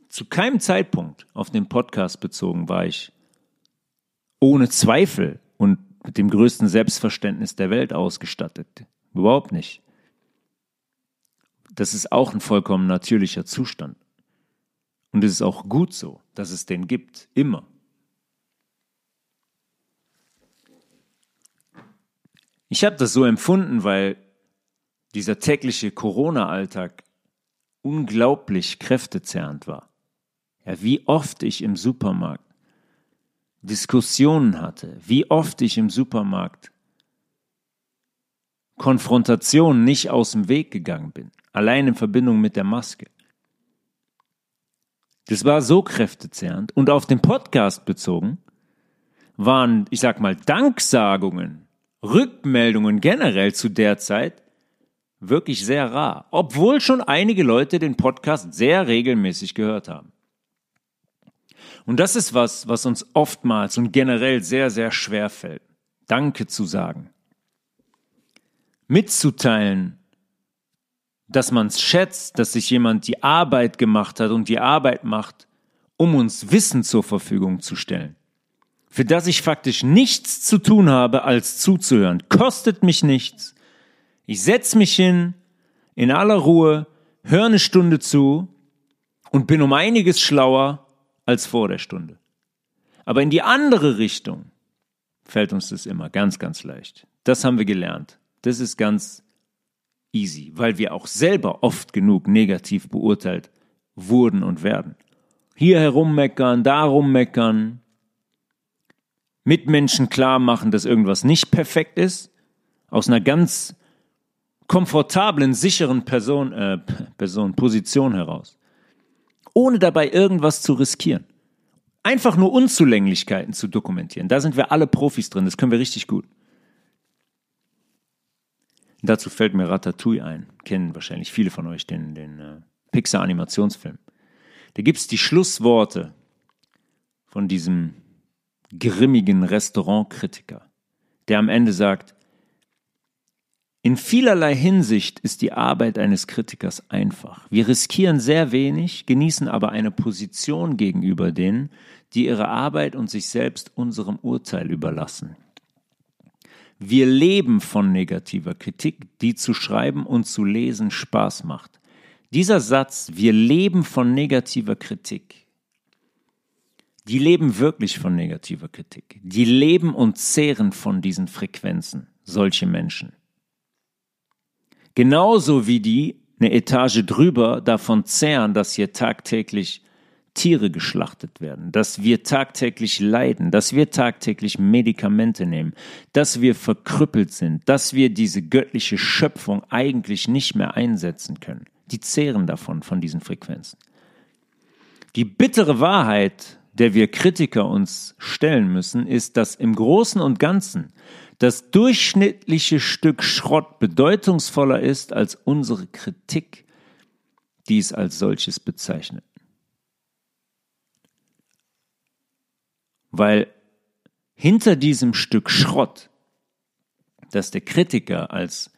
Zu keinem Zeitpunkt auf den Podcast bezogen war ich ohne Zweifel und mit dem größten Selbstverständnis der Welt ausgestattet. Überhaupt nicht. das ist auch ein vollkommen natürlicher Zustand. Und es ist auch gut so, dass es den gibt, immer. Ich habe das so empfunden, weil dieser tägliche Corona-Alltag unglaublich kräftezerrend war. Ja, wie oft ich im Supermarkt Diskussionen hatte, wie oft ich im Supermarkt Konfrontationen nicht aus dem Weg gegangen bin, allein in Verbindung mit der Maske. Das war so kräftezehrend und auf den Podcast bezogen waren, ich sag mal, Danksagungen, Rückmeldungen generell zu der Zeit wirklich sehr rar, obwohl schon einige Leute den Podcast sehr regelmäßig gehört haben. Und das ist was, was uns oftmals und generell sehr, sehr schwer fällt. Danke zu sagen. Mitzuteilen, dass man es schätzt, dass sich jemand die Arbeit gemacht hat und die Arbeit macht, um uns Wissen zur Verfügung zu stellen. Für das ich faktisch nichts zu tun habe, als zuzuhören. Kostet mich nichts. Ich setze mich hin, in aller Ruhe, höre eine Stunde zu und bin um einiges schlauer als vor der Stunde. Aber in die andere Richtung fällt uns das immer ganz, ganz leicht. Das haben wir gelernt. Das ist ganz easy, weil wir auch selber oft genug negativ beurteilt wurden und werden. Hier herummeckern, da rummeckern, Mitmenschen klar machen, dass irgendwas nicht perfekt ist, aus einer ganz komfortablen, sicheren Person, äh, Person, Position heraus ohne dabei irgendwas zu riskieren. Einfach nur Unzulänglichkeiten zu dokumentieren. Da sind wir alle Profis drin, das können wir richtig gut. Dazu fällt mir Ratatouille ein. Kennen wahrscheinlich viele von euch den, den äh, Pixar-Animationsfilm. Da gibt es die Schlussworte von diesem grimmigen Restaurantkritiker, der am Ende sagt, in vielerlei Hinsicht ist die Arbeit eines Kritikers einfach. Wir riskieren sehr wenig, genießen aber eine Position gegenüber denen, die ihre Arbeit und sich selbst unserem Urteil überlassen. Wir leben von negativer Kritik, die zu schreiben und zu lesen Spaß macht. Dieser Satz, wir leben von negativer Kritik, die leben wirklich von negativer Kritik. Die leben und zehren von diesen Frequenzen, solche Menschen. Genauso wie die eine Etage drüber davon zehren, dass hier tagtäglich Tiere geschlachtet werden, dass wir tagtäglich leiden, dass wir tagtäglich Medikamente nehmen, dass wir verkrüppelt sind, dass wir diese göttliche Schöpfung eigentlich nicht mehr einsetzen können. Die zehren davon, von diesen Frequenzen. Die bittere Wahrheit, der wir Kritiker uns stellen müssen, ist, dass im Großen und Ganzen das durchschnittliche Stück Schrott bedeutungsvoller ist als unsere Kritik, die es als solches bezeichnet. Weil hinter diesem Stück Schrott, das der Kritiker als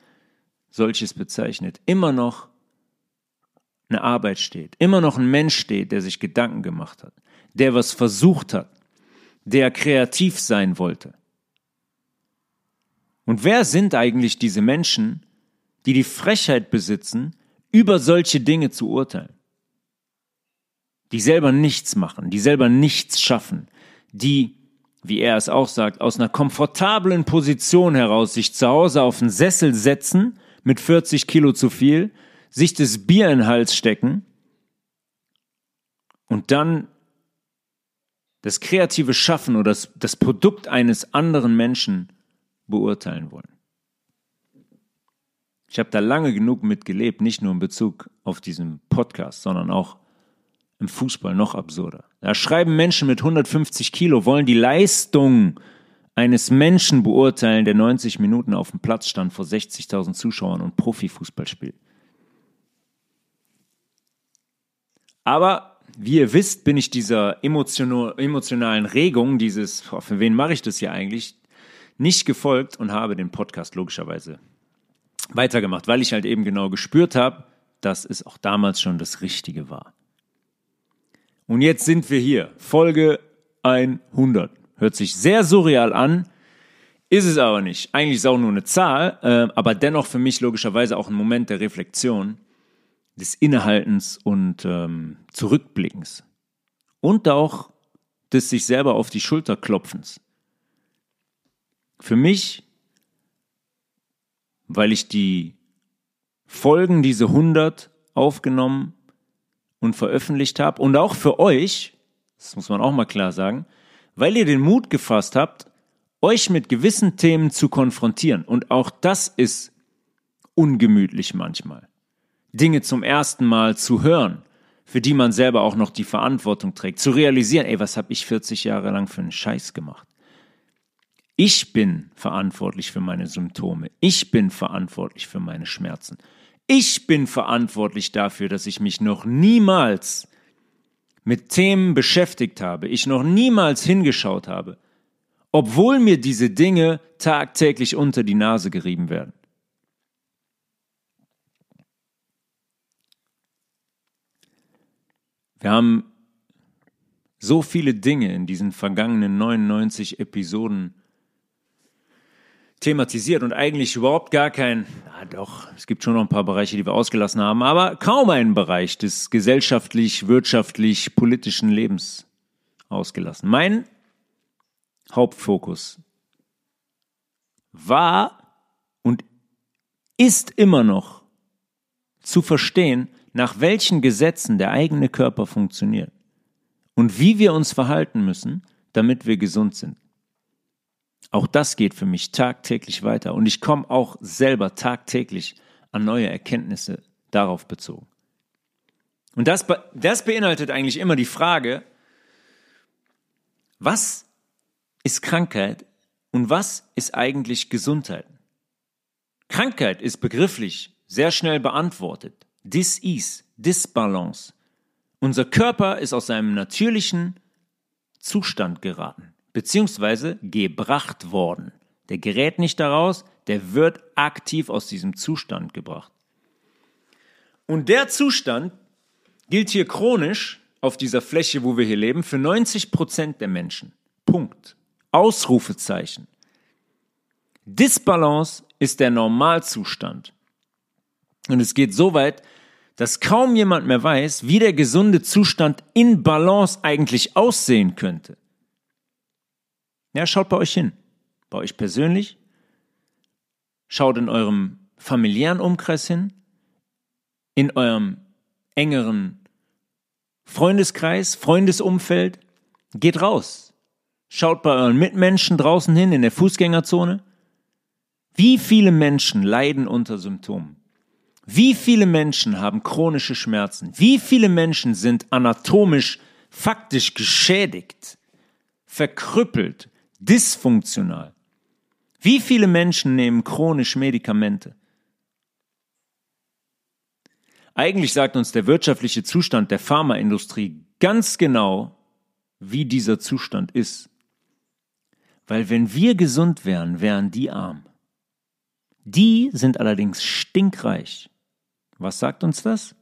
solches bezeichnet, immer noch eine Arbeit steht, immer noch ein Mensch steht, der sich Gedanken gemacht hat, der was versucht hat, der kreativ sein wollte und wer sind eigentlich diese Menschen, die die Frechheit besitzen, über solche Dinge zu urteilen? Die selber nichts machen, die selber nichts schaffen, die, wie er es auch sagt, aus einer komfortablen Position heraus sich zu Hause auf einen Sessel setzen, mit 40 Kilo zu viel, sich das Bier in den Hals stecken und dann das kreative Schaffen oder das, das Produkt eines anderen Menschen beurteilen wollen. Ich habe da lange genug mitgelebt, nicht nur in Bezug auf diesen Podcast, sondern auch im Fußball noch absurder. Da schreiben Menschen mit 150 Kilo, wollen die Leistung eines Menschen beurteilen, der 90 Minuten auf dem Platz stand vor 60.000 Zuschauern und Profifußball spielt. Aber wie ihr wisst, bin ich dieser emotionalen Regung, dieses, für wen mache ich das hier eigentlich, nicht gefolgt und habe den Podcast logischerweise weitergemacht, weil ich halt eben genau gespürt habe, dass es auch damals schon das Richtige war. Und jetzt sind wir hier, Folge 100. Hört sich sehr surreal an, ist es aber nicht. Eigentlich ist es auch nur eine Zahl, äh, aber dennoch für mich logischerweise auch ein Moment der Reflexion, des Innehaltens und ähm, Zurückblickens. Und auch des sich selber auf die Schulter klopfens. Für mich, weil ich die Folgen, diese 100 aufgenommen und veröffentlicht habe und auch für euch, das muss man auch mal klar sagen, weil ihr den Mut gefasst habt, euch mit gewissen Themen zu konfrontieren. Und auch das ist ungemütlich manchmal. Dinge zum ersten Mal zu hören, für die man selber auch noch die Verantwortung trägt, zu realisieren, ey, was habe ich 40 Jahre lang für einen Scheiß gemacht? Ich bin verantwortlich für meine Symptome. Ich bin verantwortlich für meine Schmerzen. Ich bin verantwortlich dafür, dass ich mich noch niemals mit Themen beschäftigt habe, ich noch niemals hingeschaut habe, obwohl mir diese Dinge tagtäglich unter die Nase gerieben werden. Wir haben so viele Dinge in diesen vergangenen 99 Episoden thematisiert und eigentlich überhaupt gar kein, ja doch, es gibt schon noch ein paar Bereiche, die wir ausgelassen haben, aber kaum einen Bereich des gesellschaftlich, wirtschaftlich, politischen Lebens ausgelassen. Mein Hauptfokus war und ist immer noch zu verstehen, nach welchen Gesetzen der eigene Körper funktioniert und wie wir uns verhalten müssen, damit wir gesund sind. Auch das geht für mich tagtäglich weiter und ich komme auch selber tagtäglich an neue Erkenntnisse darauf bezogen. Und das, das beinhaltet eigentlich immer die Frage, was ist Krankheit und was ist eigentlich Gesundheit? Krankheit ist begrifflich sehr schnell beantwortet. Dis-ease, Disbalance. Unser Körper ist aus seinem natürlichen Zustand geraten beziehungsweise gebracht worden. Der gerät nicht daraus, der wird aktiv aus diesem Zustand gebracht. Und der Zustand gilt hier chronisch auf dieser Fläche, wo wir hier leben, für 90 Prozent der Menschen. Punkt. Ausrufezeichen. Disbalance ist der Normalzustand. Und es geht so weit, dass kaum jemand mehr weiß, wie der gesunde Zustand in Balance eigentlich aussehen könnte. Ja, schaut bei euch hin. Bei euch persönlich. Schaut in eurem familiären Umkreis hin. In eurem engeren Freundeskreis, Freundesumfeld. Geht raus. Schaut bei euren Mitmenschen draußen hin in der Fußgängerzone. Wie viele Menschen leiden unter Symptomen? Wie viele Menschen haben chronische Schmerzen? Wie viele Menschen sind anatomisch faktisch geschädigt, verkrüppelt, dysfunktional. Wie viele Menschen nehmen chronisch Medikamente? Eigentlich sagt uns der wirtschaftliche Zustand der Pharmaindustrie ganz genau, wie dieser Zustand ist. Weil wenn wir gesund wären, wären die arm. Die sind allerdings stinkreich. Was sagt uns das?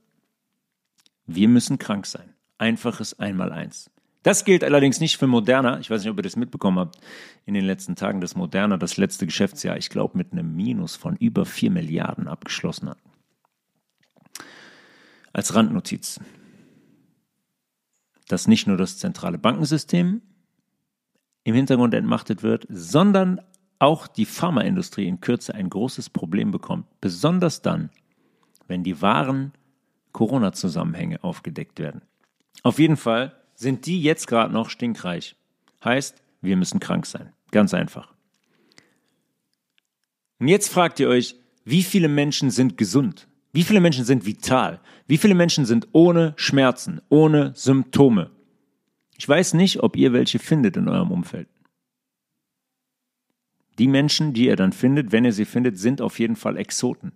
Wir müssen krank sein. Einfaches Einmaleins. Das gilt allerdings nicht für Moderna. Ich weiß nicht, ob ihr das mitbekommen habt in den letzten Tagen, dass Moderna das letzte Geschäftsjahr, ich glaube, mit einem Minus von über 4 Milliarden abgeschlossen hat. Als Randnotiz. Dass nicht nur das zentrale Bankensystem im Hintergrund entmachtet wird, sondern auch die Pharmaindustrie in Kürze ein großes Problem bekommt. Besonders dann, wenn die wahren Corona-Zusammenhänge aufgedeckt werden. Auf jeden Fall sind die jetzt gerade noch stinkreich. Heißt, wir müssen krank sein. Ganz einfach. Und jetzt fragt ihr euch, wie viele Menschen sind gesund? Wie viele Menschen sind vital? Wie viele Menschen sind ohne Schmerzen, ohne Symptome? Ich weiß nicht, ob ihr welche findet in eurem Umfeld. Die Menschen, die ihr dann findet, wenn ihr sie findet, sind auf jeden Fall Exoten.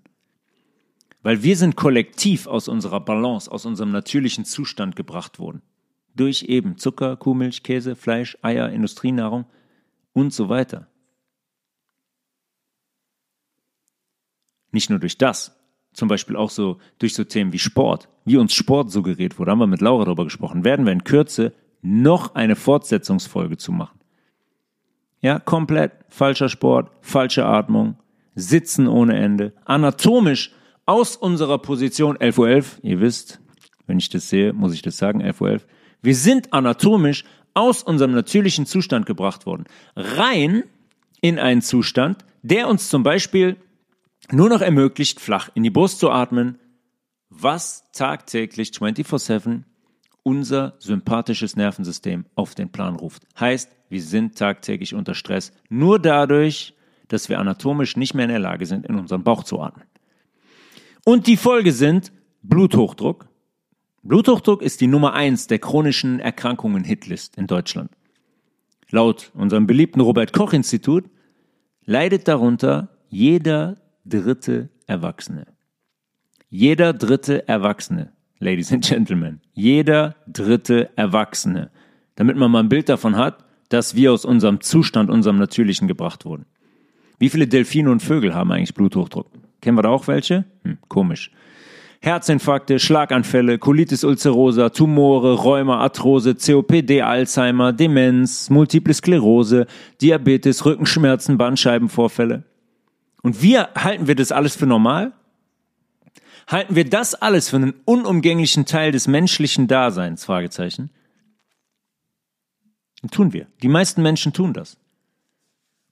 Weil wir sind kollektiv aus unserer Balance, aus unserem natürlichen Zustand gebracht worden durch eben Zucker, Kuhmilch, Käse, Fleisch, Eier, Industrienahrung und so weiter. Nicht nur durch das, zum Beispiel auch so durch so Themen wie Sport, wie uns Sport suggeriert wurde, haben wir mit Laura darüber gesprochen, werden wir in Kürze noch eine Fortsetzungsfolge zu machen. Ja, komplett falscher Sport, falsche Atmung, Sitzen ohne Ende, anatomisch aus unserer Position 11.11 Uhr, 11, ihr wisst, wenn ich das sehe, muss ich das sagen, 11.11 Uhr, 11, wir sind anatomisch aus unserem natürlichen Zustand gebracht worden, rein in einen Zustand, der uns zum Beispiel nur noch ermöglicht, flach in die Brust zu atmen, was tagtäglich 24/7 unser sympathisches Nervensystem auf den Plan ruft. Heißt, wir sind tagtäglich unter Stress, nur dadurch, dass wir anatomisch nicht mehr in der Lage sind, in unseren Bauch zu atmen. Und die Folge sind Bluthochdruck. Bluthochdruck ist die Nummer eins der chronischen Erkrankungen Hitlist in Deutschland. Laut unserem beliebten Robert Koch Institut leidet darunter jeder dritte Erwachsene. Jeder dritte Erwachsene, Ladies and Gentlemen, jeder dritte Erwachsene, damit man mal ein Bild davon hat, dass wir aus unserem Zustand, unserem Natürlichen gebracht wurden. Wie viele Delfine und Vögel haben eigentlich Bluthochdruck? Kennen wir da auch welche? Hm, komisch. Herzinfarkte, Schlaganfälle, Colitis ulcerosa, Tumore, Rheuma, Arthrose, COPD, Alzheimer, Demenz, Multiple Sklerose, Diabetes, Rückenschmerzen, Bandscheibenvorfälle. Und wir halten wir das alles für normal? Halten wir das alles für einen unumgänglichen Teil des menschlichen Daseins? Fragezeichen. Tun wir. Die meisten Menschen tun das.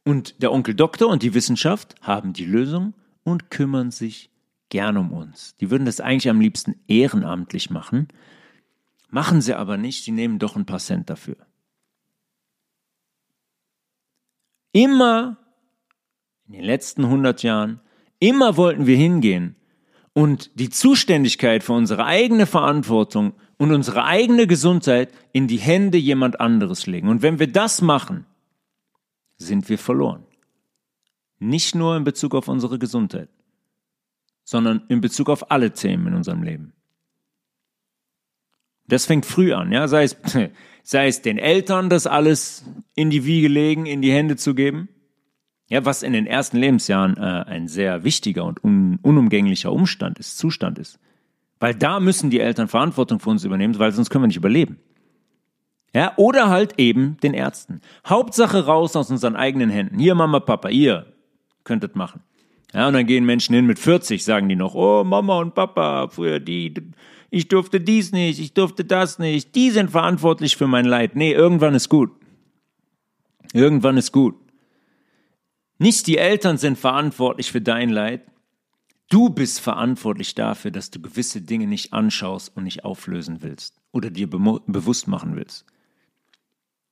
Und der Onkel Doktor und die Wissenschaft haben die Lösung und kümmern sich gern um uns. Die würden das eigentlich am liebsten ehrenamtlich machen, machen sie aber nicht, die nehmen doch ein paar Cent dafür. Immer in den letzten 100 Jahren, immer wollten wir hingehen und die Zuständigkeit für unsere eigene Verantwortung und unsere eigene Gesundheit in die Hände jemand anderes legen. Und wenn wir das machen, sind wir verloren. Nicht nur in Bezug auf unsere Gesundheit, sondern in Bezug auf alle Themen in unserem Leben. Das fängt früh an, ja, sei es, [laughs] sei es den Eltern, das alles in die Wiege legen, in die Hände zu geben, ja, was in den ersten Lebensjahren äh, ein sehr wichtiger und un unumgänglicher Umstand ist, Zustand ist. Weil da müssen die Eltern Verantwortung für uns übernehmen, weil sonst können wir nicht überleben. Ja, oder halt eben den Ärzten. Hauptsache raus aus unseren eigenen Händen. Hier Mama, Papa, ihr könntet machen. Ja, und dann gehen Menschen hin mit 40, sagen die noch, oh Mama und Papa, früher die, ich durfte dies nicht, ich durfte das nicht, die sind verantwortlich für mein Leid. Nee, irgendwann ist gut. Irgendwann ist gut. Nicht die Eltern sind verantwortlich für dein Leid. Du bist verantwortlich dafür, dass du gewisse Dinge nicht anschaust und nicht auflösen willst oder dir be bewusst machen willst.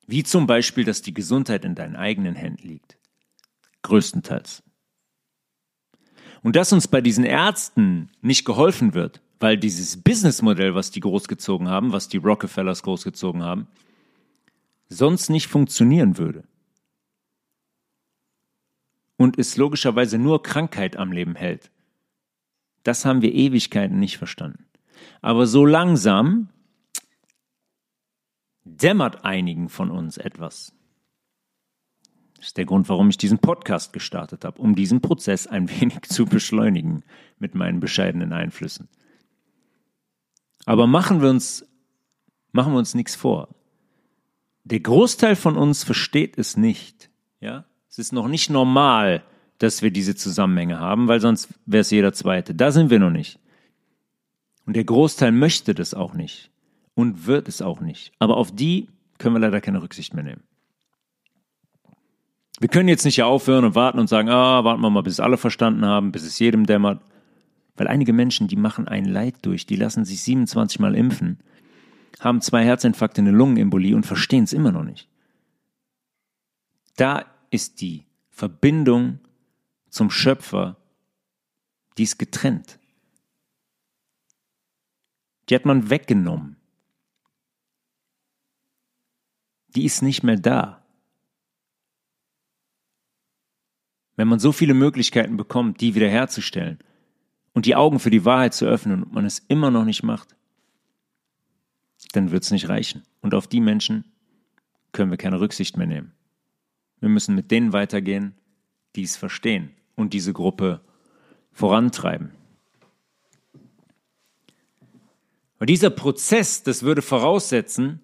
Wie zum Beispiel, dass die Gesundheit in deinen eigenen Händen liegt. Größtenteils. Und dass uns bei diesen Ärzten nicht geholfen wird, weil dieses Businessmodell, was die großgezogen haben, was die Rockefellers großgezogen haben, sonst nicht funktionieren würde und es logischerweise nur Krankheit am Leben hält. Das haben wir Ewigkeiten nicht verstanden. Aber so langsam dämmert einigen von uns etwas. Das ist der Grund, warum ich diesen Podcast gestartet habe, um diesen Prozess ein wenig [laughs] zu beschleunigen mit meinen bescheidenen Einflüssen. Aber machen wir uns, machen wir uns nichts vor. Der Großteil von uns versteht es nicht, ja? Es ist noch nicht normal, dass wir diese Zusammenhänge haben, weil sonst wäre es jeder Zweite. Da sind wir noch nicht. Und der Großteil möchte das auch nicht und wird es auch nicht. Aber auf die können wir leider keine Rücksicht mehr nehmen. Wir können jetzt nicht aufhören und warten und sagen, ah, warten wir mal, bis alle verstanden haben, bis es jedem dämmert. Weil einige Menschen, die machen ein Leid durch, die lassen sich 27 Mal impfen, haben zwei Herzinfarkte, eine Lungenembolie und verstehen es immer noch nicht. Da ist die Verbindung zum Schöpfer, die ist getrennt. Die hat man weggenommen. Die ist nicht mehr da. Wenn man so viele Möglichkeiten bekommt, die wiederherzustellen und die Augen für die Wahrheit zu öffnen und man es immer noch nicht macht, dann wird es nicht reichen. Und auf die Menschen können wir keine Rücksicht mehr nehmen. Wir müssen mit denen weitergehen, die es verstehen und diese Gruppe vorantreiben. Und dieser Prozess, das würde voraussetzen,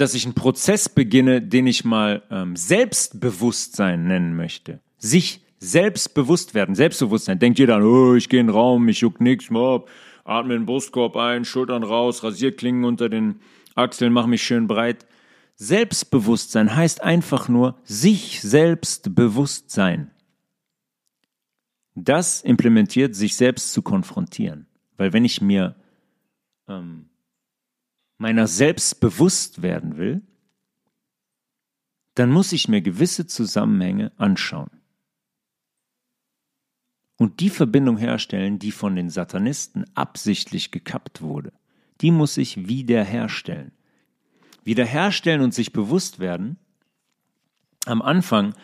dass ich einen Prozess beginne, den ich mal ähm, Selbstbewusstsein nennen möchte. Sich selbstbewusst werden. Selbstbewusstsein. Denkt jeder, oh, ich gehe in den Raum, ich juck nix, mob, atme den Brustkorb ein, Schultern raus, Rasierklingen unter den Achseln, mach mich schön breit. Selbstbewusstsein heißt einfach nur sich selbst bewusst sein. Das implementiert, sich selbst zu konfrontieren. Weil wenn ich mir ähm, meiner selbst bewusst werden will, dann muss ich mir gewisse Zusammenhänge anschauen. Und die Verbindung herstellen, die von den Satanisten absichtlich gekappt wurde, die muss ich wiederherstellen. Wiederherstellen und sich bewusst werden, am Anfang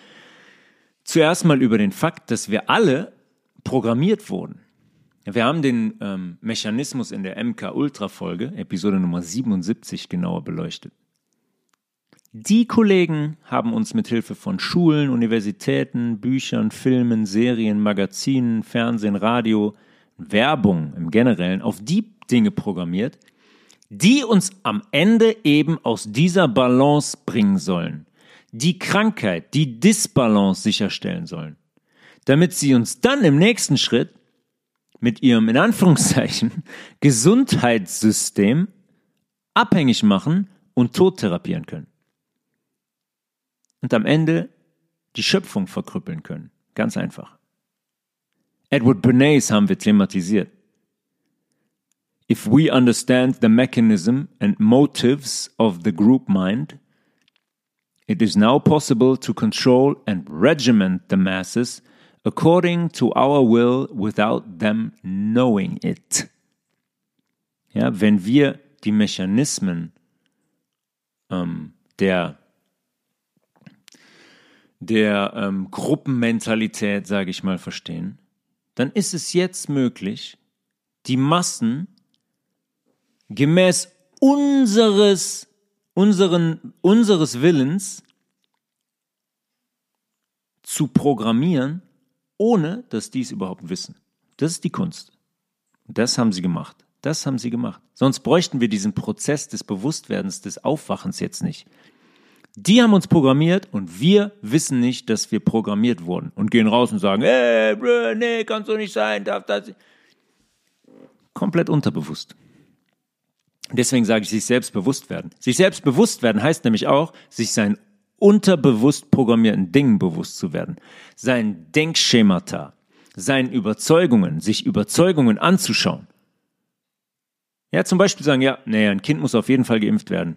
zuerst mal über den Fakt, dass wir alle programmiert wurden. Wir haben den ähm, Mechanismus in der MK Ultra Folge, Episode Nummer 77, genauer beleuchtet. Die Kollegen haben uns mit Hilfe von Schulen, Universitäten, Büchern, Filmen, Serien, Magazinen, Fernsehen, Radio, Werbung im Generellen auf die Dinge programmiert, die uns am Ende eben aus dieser Balance bringen sollen. Die Krankheit, die Disbalance sicherstellen sollen. Damit sie uns dann im nächsten Schritt mit ihrem in Anführungszeichen [laughs] Gesundheitssystem abhängig machen und tot therapieren können. Und am Ende die Schöpfung verkrüppeln können. Ganz einfach. Edward Bernays haben wir thematisiert. If we understand the mechanism and motives of the group mind, it is now possible to control and regiment the masses according to our will without them knowing it. Ja, wenn wir die Mechanismen ähm, der der ähm, Gruppenmentalität, sage ich mal, verstehen, dann ist es jetzt möglich, die Massen gemäß unseres, unseren, unseres Willens zu programmieren ohne dass die es überhaupt wissen. Das ist die Kunst. Das haben sie gemacht. Das haben sie gemacht. Sonst bräuchten wir diesen Prozess des Bewusstwerdens, des Aufwachens jetzt nicht. Die haben uns programmiert und wir wissen nicht, dass wir programmiert wurden und gehen raus und sagen, ey, bro, nee, kannst du nicht sein, darf das. Komplett unterbewusst. Deswegen sage ich, sich selbst bewusst werden. Sich selbst bewusst werden heißt nämlich auch, sich sein unterbewusst programmierten Dingen bewusst zu werden, seinen Denkschemata, seinen Überzeugungen, sich Überzeugungen anzuschauen. Ja, zum Beispiel sagen, ja, naja, ein Kind muss auf jeden Fall geimpft werden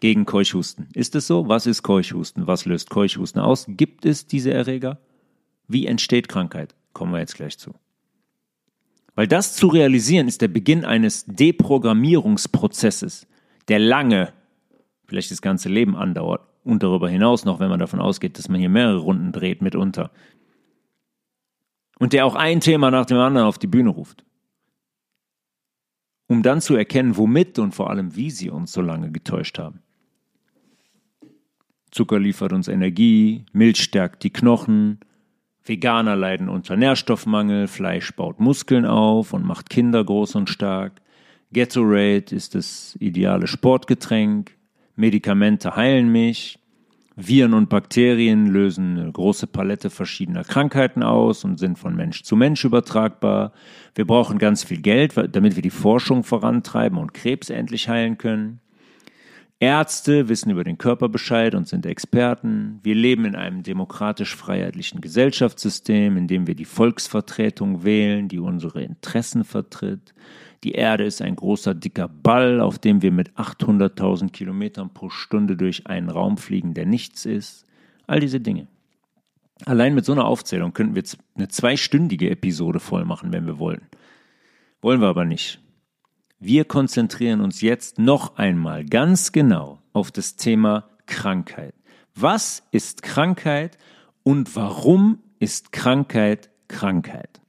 gegen Keuchhusten. Ist es so? Was ist Keuchhusten? Was löst Keuchhusten aus? Gibt es diese Erreger? Wie entsteht Krankheit? Kommen wir jetzt gleich zu. Weil das zu realisieren ist der Beginn eines Deprogrammierungsprozesses, der lange, vielleicht das ganze Leben andauert und darüber hinaus noch, wenn man davon ausgeht, dass man hier mehrere Runden dreht mitunter. Und der auch ein Thema nach dem anderen auf die Bühne ruft. Um dann zu erkennen, womit und vor allem wie sie uns so lange getäuscht haben. Zucker liefert uns Energie, Milch stärkt die Knochen, Veganer leiden unter Nährstoffmangel, Fleisch baut Muskeln auf und macht Kinder groß und stark. Gatorade ist das ideale Sportgetränk. Medikamente heilen mich. Viren und Bakterien lösen eine große Palette verschiedener Krankheiten aus und sind von Mensch zu Mensch übertragbar. Wir brauchen ganz viel Geld, damit wir die Forschung vorantreiben und Krebs endlich heilen können. Ärzte wissen über den Körper Bescheid und sind Experten. Wir leben in einem demokratisch-freiheitlichen Gesellschaftssystem, in dem wir die Volksvertretung wählen, die unsere Interessen vertritt. Die Erde ist ein großer, dicker Ball, auf dem wir mit 800.000 Kilometern pro Stunde durch einen Raum fliegen, der nichts ist. All diese Dinge. Allein mit so einer Aufzählung könnten wir eine zweistündige Episode voll machen, wenn wir wollten. Wollen wir aber nicht. Wir konzentrieren uns jetzt noch einmal ganz genau auf das Thema Krankheit. Was ist Krankheit und warum ist Krankheit Krankheit?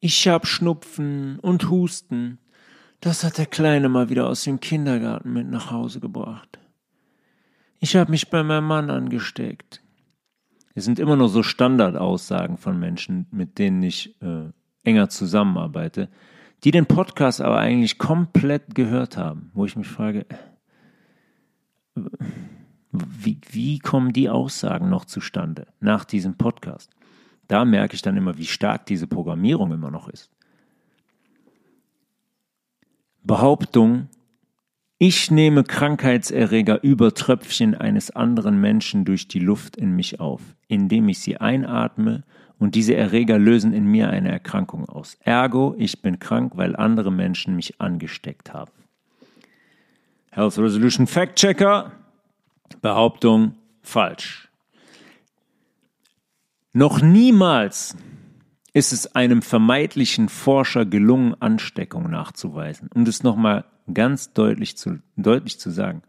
Ich hab Schnupfen und Husten. Das hat der Kleine mal wieder aus dem Kindergarten mit nach Hause gebracht. Ich hab mich bei meinem Mann angesteckt. Es sind immer nur so Standardaussagen von Menschen, mit denen ich äh, enger zusammenarbeite, die den Podcast aber eigentlich komplett gehört haben, wo ich mich frage, wie, wie kommen die Aussagen noch zustande nach diesem Podcast? Da merke ich dann immer, wie stark diese Programmierung immer noch ist. Behauptung, ich nehme Krankheitserreger über Tröpfchen eines anderen Menschen durch die Luft in mich auf, indem ich sie einatme und diese Erreger lösen in mir eine Erkrankung aus. Ergo, ich bin krank, weil andere Menschen mich angesteckt haben. Health Resolution Fact Checker. Behauptung falsch. Noch niemals ist es einem vermeintlichen Forscher gelungen, Ansteckung nachzuweisen. Um das nochmal ganz deutlich zu, deutlich zu sagen.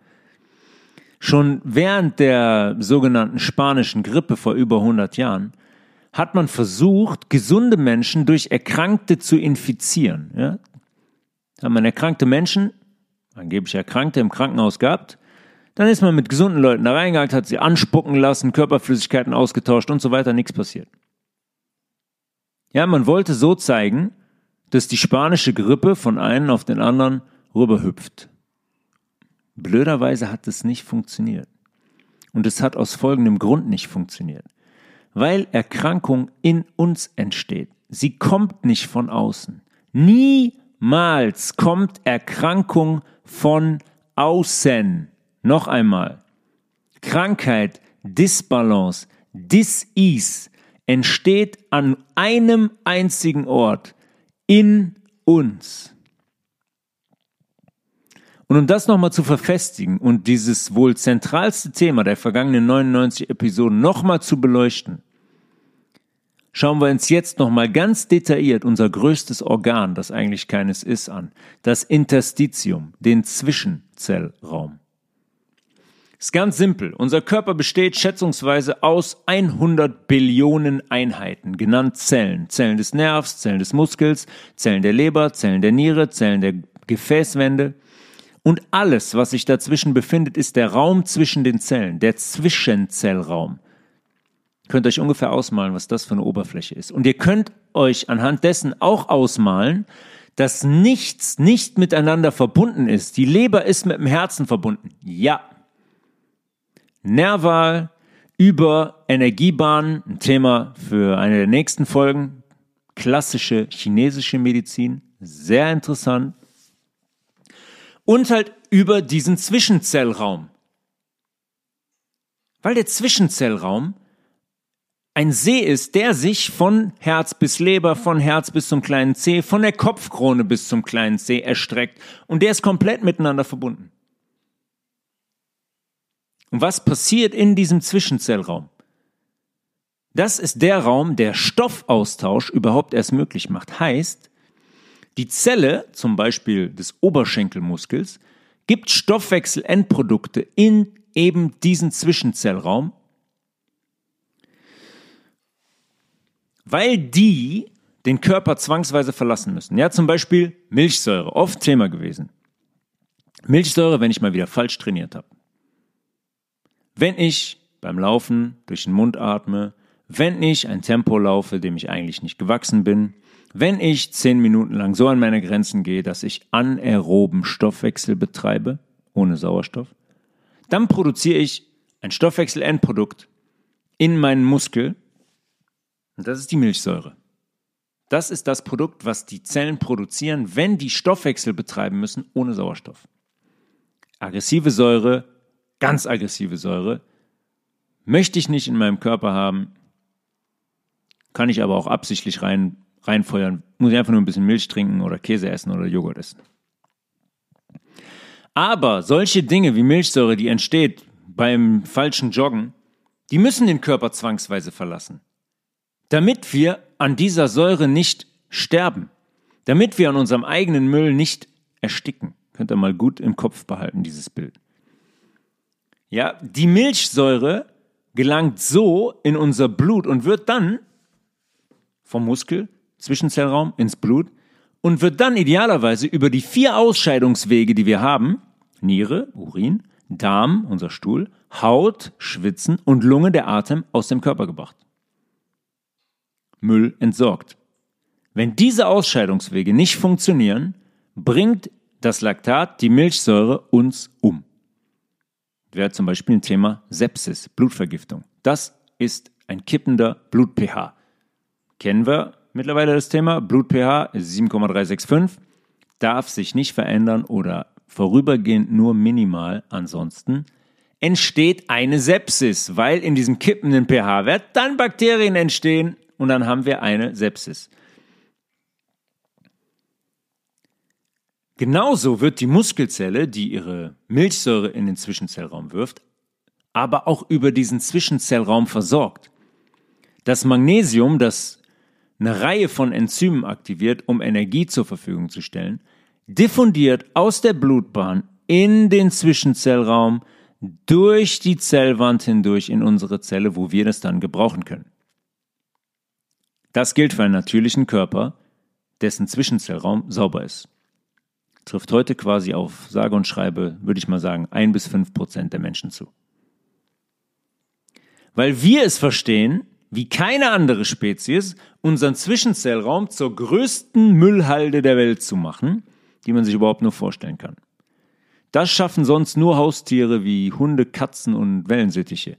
Schon während der sogenannten spanischen Grippe vor über 100 Jahren hat man versucht, gesunde Menschen durch Erkrankte zu infizieren. Ja? Haben man erkrankte Menschen, angeblich Erkrankte im Krankenhaus gehabt, dann ist man mit gesunden Leuten da reingegangen, hat sie anspucken lassen, Körperflüssigkeiten ausgetauscht und so weiter, nichts passiert. Ja, man wollte so zeigen, dass die spanische Grippe von einem auf den anderen rüberhüpft. Blöderweise hat es nicht funktioniert. Und es hat aus folgendem Grund nicht funktioniert. Weil Erkrankung in uns entsteht. Sie kommt nicht von außen. Niemals kommt Erkrankung von außen. Noch einmal. Krankheit, Disbalance, Dis-Ease entsteht an einem einzigen Ort in uns. Und um das nochmal zu verfestigen und dieses wohl zentralste Thema der vergangenen 99 Episoden nochmal zu beleuchten, schauen wir uns jetzt nochmal ganz detailliert unser größtes Organ, das eigentlich keines ist, an. Das Interstitium, den Zwischenzellraum. Ist ganz simpel. Unser Körper besteht schätzungsweise aus 100 Billionen Einheiten, genannt Zellen. Zellen des Nervs, Zellen des Muskels, Zellen der Leber, Zellen der Niere, Zellen der Gefäßwände. Und alles, was sich dazwischen befindet, ist der Raum zwischen den Zellen, der Zwischenzellraum. Könnt euch ungefähr ausmalen, was das für eine Oberfläche ist. Und ihr könnt euch anhand dessen auch ausmalen, dass nichts nicht miteinander verbunden ist. Die Leber ist mit dem Herzen verbunden. Ja, Nerval über Energiebahnen, ein Thema für eine der nächsten Folgen. Klassische chinesische Medizin, sehr interessant. Und halt über diesen Zwischenzellraum. Weil der Zwischenzellraum ein See ist, der sich von Herz bis Leber, von Herz bis zum kleinen C, von der Kopfkrone bis zum kleinen C erstreckt und der ist komplett miteinander verbunden. Und was passiert in diesem Zwischenzellraum? Das ist der Raum, der Stoffaustausch überhaupt erst möglich macht. Heißt, die Zelle, zum Beispiel des Oberschenkelmuskels, gibt Stoffwechselendprodukte in eben diesen Zwischenzellraum, weil die den Körper zwangsweise verlassen müssen. Ja, zum Beispiel Milchsäure, oft Thema gewesen. Milchsäure, wenn ich mal wieder falsch trainiert habe. Wenn ich beim Laufen durch den Mund atme, wenn ich ein Tempo laufe, dem ich eigentlich nicht gewachsen bin, wenn ich zehn Minuten lang so an meine Grenzen gehe, dass ich anaeroben Stoffwechsel betreibe, ohne Sauerstoff, dann produziere ich ein Stoffwechselendprodukt in meinen Muskel und das ist die Milchsäure. Das ist das Produkt, was die Zellen produzieren, wenn die Stoffwechsel betreiben müssen ohne Sauerstoff. Aggressive Säure ganz aggressive Säure, möchte ich nicht in meinem Körper haben, kann ich aber auch absichtlich rein, reinfeuern, muss ich einfach nur ein bisschen Milch trinken oder Käse essen oder Joghurt essen. Aber solche Dinge wie Milchsäure, die entsteht beim falschen Joggen, die müssen den Körper zwangsweise verlassen, damit wir an dieser Säure nicht sterben, damit wir an unserem eigenen Müll nicht ersticken. Könnt ihr mal gut im Kopf behalten, dieses Bild. Ja, die Milchsäure gelangt so in unser Blut und wird dann vom Muskel, Zwischenzellraum ins Blut und wird dann idealerweise über die vier Ausscheidungswege, die wir haben, Niere, Urin, Darm, unser Stuhl, Haut, Schwitzen und Lunge, der Atem, aus dem Körper gebracht. Müll entsorgt. Wenn diese Ausscheidungswege nicht funktionieren, bringt das Laktat, die Milchsäure, uns um wäre zum Beispiel ein Thema Sepsis, Blutvergiftung. Das ist ein kippender Blut-pH. kennen wir mittlerweile das Thema. Blut-pH 7,365 darf sich nicht verändern oder vorübergehend nur minimal. Ansonsten entsteht eine Sepsis, weil in diesem kippenden pH-Wert dann Bakterien entstehen und dann haben wir eine Sepsis. Genauso wird die Muskelzelle, die ihre Milchsäure in den Zwischenzellraum wirft, aber auch über diesen Zwischenzellraum versorgt. Das Magnesium, das eine Reihe von Enzymen aktiviert, um Energie zur Verfügung zu stellen, diffundiert aus der Blutbahn in den Zwischenzellraum durch die Zellwand hindurch in unsere Zelle, wo wir das dann gebrauchen können. Das gilt für einen natürlichen Körper, dessen Zwischenzellraum sauber ist trifft heute quasi auf sage und schreibe, würde ich mal sagen, ein bis fünf Prozent der Menschen zu. Weil wir es verstehen, wie keine andere Spezies, unseren Zwischenzellraum zur größten Müllhalde der Welt zu machen, die man sich überhaupt nur vorstellen kann. Das schaffen sonst nur Haustiere wie Hunde, Katzen und Wellensittiche,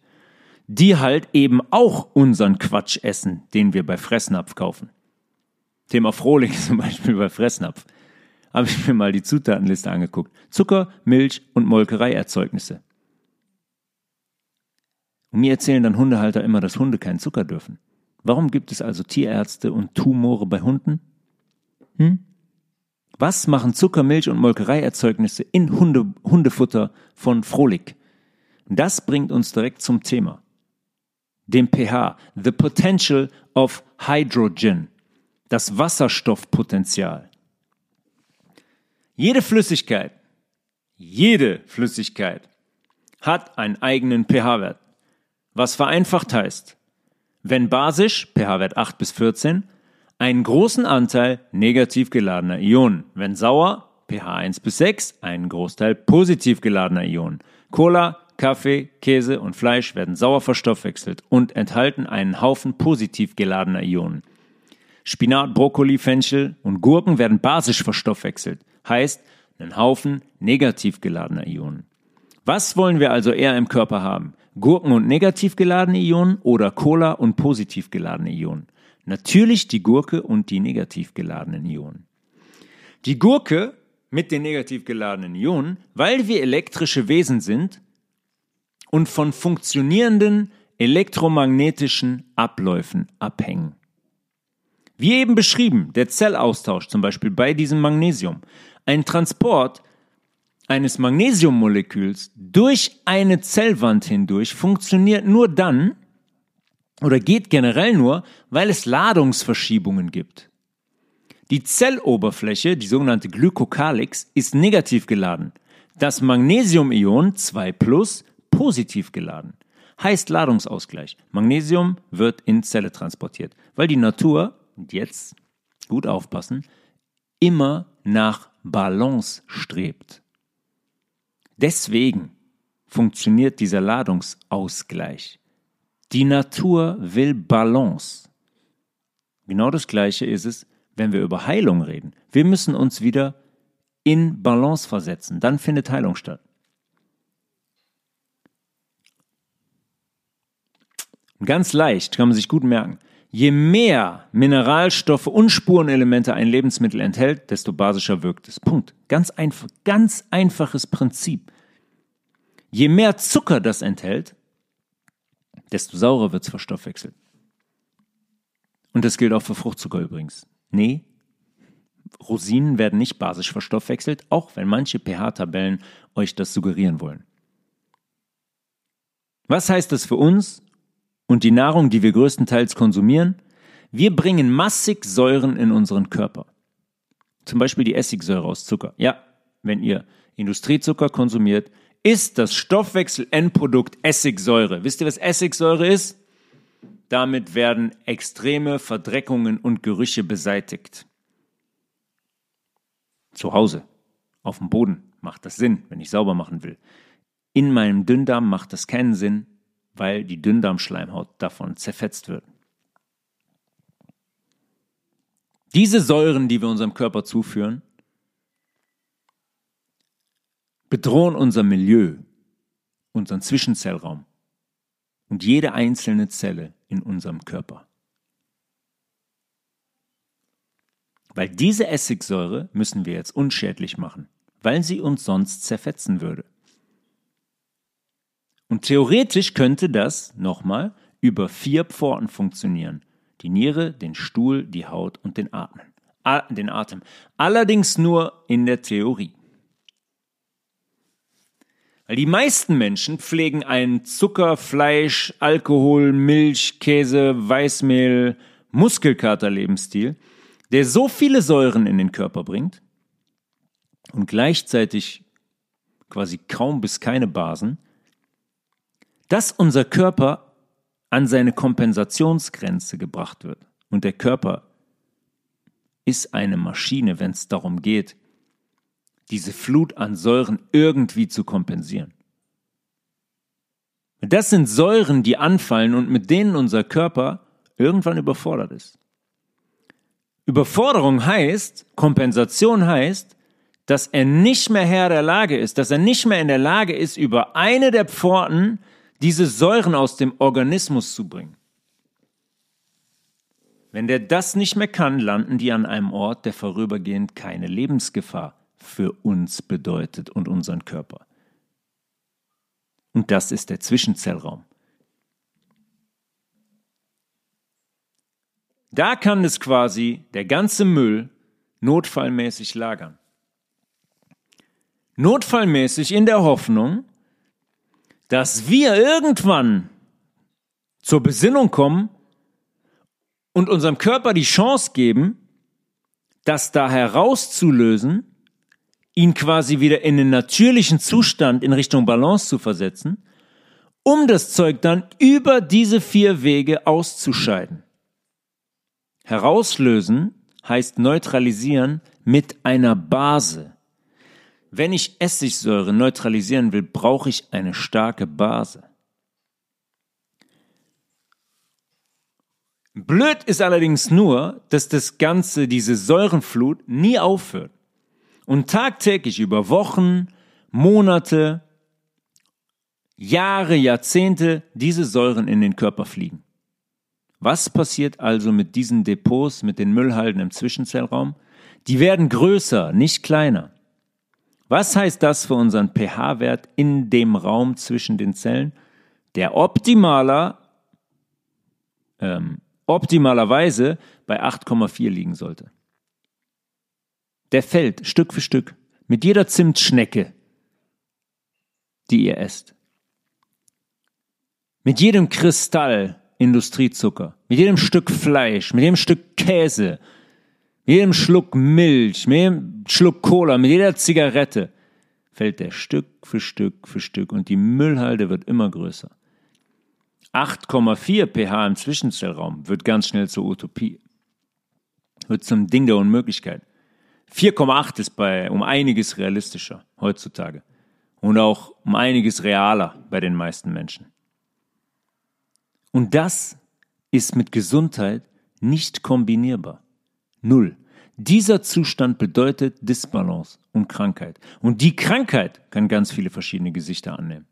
die halt eben auch unseren Quatsch essen, den wir bei Fressnapf kaufen. Thema Frohling [laughs] zum Beispiel bei Fressnapf habe ich mir mal die Zutatenliste angeguckt. Zucker, Milch und Molkereierzeugnisse. Und mir erzählen dann Hundehalter immer, dass Hunde keinen Zucker dürfen. Warum gibt es also Tierärzte und Tumore bei Hunden? Hm? Was machen Zucker, Milch und Molkereierzeugnisse in Hunde, Hundefutter von Frohlich? Das bringt uns direkt zum Thema. Dem pH, the potential of hydrogen, das Wasserstoffpotenzial. Jede Flüssigkeit, jede Flüssigkeit hat einen eigenen pH-Wert. Was vereinfacht heißt, wenn basisch, pH-Wert 8 bis 14, einen großen Anteil negativ geladener Ionen, wenn sauer, pH 1 bis 6, einen Großteil positiv geladener Ionen. Cola, Kaffee, Käse und Fleisch werden sauer verstoffwechselt und enthalten einen Haufen positiv geladener Ionen. Spinat, Brokkoli, Fenchel und Gurken werden basisch verstoffwechselt heißt einen Haufen negativ geladener Ionen. Was wollen wir also eher im Körper haben? Gurken und negativ geladene Ionen oder Cola und positiv geladene Ionen? Natürlich die Gurke und die negativ geladenen Ionen. Die Gurke mit den negativ geladenen Ionen, weil wir elektrische Wesen sind und von funktionierenden elektromagnetischen Abläufen abhängen. Wie eben beschrieben, der Zellaustausch zum Beispiel bei diesem Magnesium. Ein Transport eines Magnesiummoleküls durch eine Zellwand hindurch funktioniert nur dann oder geht generell nur, weil es Ladungsverschiebungen gibt. Die Zelloberfläche, die sogenannte Glykokalix, ist negativ geladen. Das Magnesiumion 2 plus positiv geladen. Heißt Ladungsausgleich. Magnesium wird in Zelle transportiert, weil die Natur und jetzt gut aufpassen, immer nach Balance strebt. Deswegen funktioniert dieser Ladungsausgleich. Die Natur will Balance. Genau das Gleiche ist es, wenn wir über Heilung reden. Wir müssen uns wieder in Balance versetzen. Dann findet Heilung statt. Ganz leicht, kann man sich gut merken. Je mehr Mineralstoffe und Spurenelemente ein Lebensmittel enthält, desto basischer wirkt es. Punkt. Ganz einfach, ganz einfaches Prinzip. Je mehr Zucker das enthält, desto saurer wird es verstoffwechselt. Und das gilt auch für Fruchtzucker übrigens. Nee, Rosinen werden nicht basisch verstoffwechselt, auch wenn manche pH-Tabellen euch das suggerieren wollen. Was heißt das für uns und die Nahrung, die wir größtenteils konsumieren, wir bringen massig Säuren in unseren Körper. Zum Beispiel die Essigsäure aus Zucker. Ja, wenn ihr Industriezucker konsumiert, ist das Stoffwechsel-Endprodukt Essigsäure. Wisst ihr, was Essigsäure ist? Damit werden extreme Verdreckungen und Gerüche beseitigt. Zu Hause, auf dem Boden macht das Sinn, wenn ich sauber machen will. In meinem Dünndarm macht das keinen Sinn, weil die Dünndarmschleimhaut davon zerfetzt wird. Diese Säuren, die wir unserem Körper zuführen, bedrohen unser Milieu, unseren Zwischenzellraum und jede einzelne Zelle in unserem Körper. Weil diese Essigsäure müssen wir jetzt unschädlich machen, weil sie uns sonst zerfetzen würde. Und theoretisch könnte das, nochmal, über vier Pforten funktionieren. Die Niere, den Stuhl, die Haut und den Atmen. den Atem. Allerdings nur in der Theorie. Weil die meisten Menschen pflegen einen Zucker, Fleisch, Alkohol, Milch, Käse, Weißmehl, Muskelkater-Lebensstil, der so viele Säuren in den Körper bringt und gleichzeitig quasi kaum bis keine Basen, dass unser Körper an seine Kompensationsgrenze gebracht wird. Und der Körper ist eine Maschine, wenn es darum geht, diese Flut an Säuren irgendwie zu kompensieren. Das sind Säuren, die anfallen und mit denen unser Körper irgendwann überfordert ist. Überforderung heißt, Kompensation heißt, dass er nicht mehr Herr der Lage ist, dass er nicht mehr in der Lage ist, über eine der Pforten diese Säuren aus dem Organismus zu bringen. Wenn der das nicht mehr kann, landen die an einem Ort, der vorübergehend keine Lebensgefahr für uns bedeutet und unseren Körper. Und das ist der Zwischenzellraum. Da kann es quasi der ganze Müll notfallmäßig lagern. Notfallmäßig in der Hoffnung, dass wir irgendwann zur Besinnung kommen und unserem Körper die Chance geben, das da herauszulösen ihn quasi wieder in den natürlichen Zustand in Richtung Balance zu versetzen, um das Zeug dann über diese vier Wege auszuscheiden. Herauslösen heißt neutralisieren mit einer Base. Wenn ich Essigsäure neutralisieren will, brauche ich eine starke Base. Blöd ist allerdings nur, dass das Ganze, diese Säurenflut, nie aufhört und tagtäglich über Wochen, Monate, Jahre, Jahrzehnte diese Säuren in den Körper fliegen. Was passiert also mit diesen Depots, mit den Müllhalden im Zwischenzellraum? Die werden größer, nicht kleiner. Was heißt das für unseren pH-Wert in dem Raum zwischen den Zellen? Der optimaler, ähm, optimalerweise bei 8,4 liegen sollte der fällt Stück für Stück mit jeder Zimtschnecke, die ihr esst. Mit jedem Kristall Industriezucker, mit jedem Stück Fleisch, mit jedem Stück Käse, jedem Schluck Milch, mit jedem Schluck Cola, mit jeder Zigarette fällt der Stück für Stück für Stück und die Müllhalde wird immer größer. 8,4 pH im Zwischenzellraum wird ganz schnell zur Utopie. Wird zum Ding der Unmöglichkeit. 4,8 ist bei um einiges realistischer heutzutage und auch um einiges realer bei den meisten Menschen. Und das ist mit Gesundheit nicht kombinierbar. Null. Dieser Zustand bedeutet Disbalance und Krankheit. Und die Krankheit kann ganz viele verschiedene Gesichter annehmen.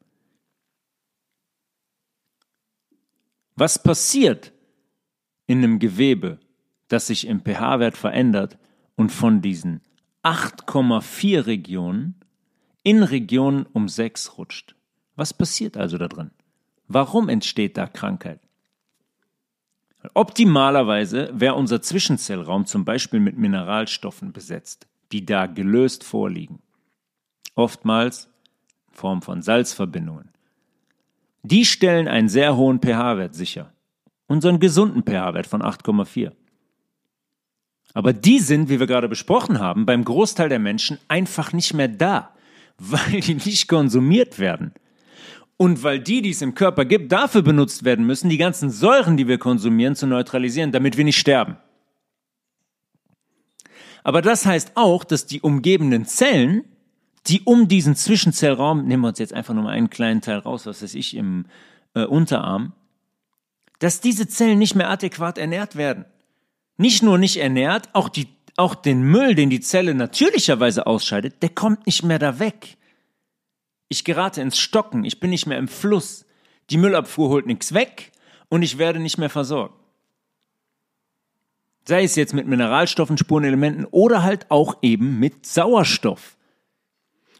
Was passiert in einem Gewebe, das sich im pH-Wert verändert, und von diesen 8,4 Regionen in Regionen um 6 rutscht. Was passiert also da drin? Warum entsteht da Krankheit? Optimalerweise wäre unser Zwischenzellraum zum Beispiel mit Mineralstoffen besetzt, die da gelöst vorliegen. Oftmals in Form von Salzverbindungen. Die stellen einen sehr hohen pH-Wert sicher. Unseren gesunden pH-Wert von 8,4. Aber die sind, wie wir gerade besprochen haben, beim Großteil der Menschen einfach nicht mehr da, [laughs] weil die nicht konsumiert werden. Und weil die, die es im Körper gibt, dafür benutzt werden müssen, die ganzen Säuren, die wir konsumieren, zu neutralisieren, damit wir nicht sterben. Aber das heißt auch, dass die umgebenden Zellen, die um diesen Zwischenzellraum, nehmen wir uns jetzt einfach nur mal einen kleinen Teil raus, was weiß ich, im äh, Unterarm, dass diese Zellen nicht mehr adäquat ernährt werden nicht nur nicht ernährt, auch, die, auch den Müll, den die Zelle natürlicherweise ausscheidet, der kommt nicht mehr da weg. Ich gerate ins Stocken, ich bin nicht mehr im Fluss. Die Müllabfuhr holt nichts weg und ich werde nicht mehr versorgt. Sei es jetzt mit Mineralstoffen, Spurenelementen oder halt auch eben mit Sauerstoff.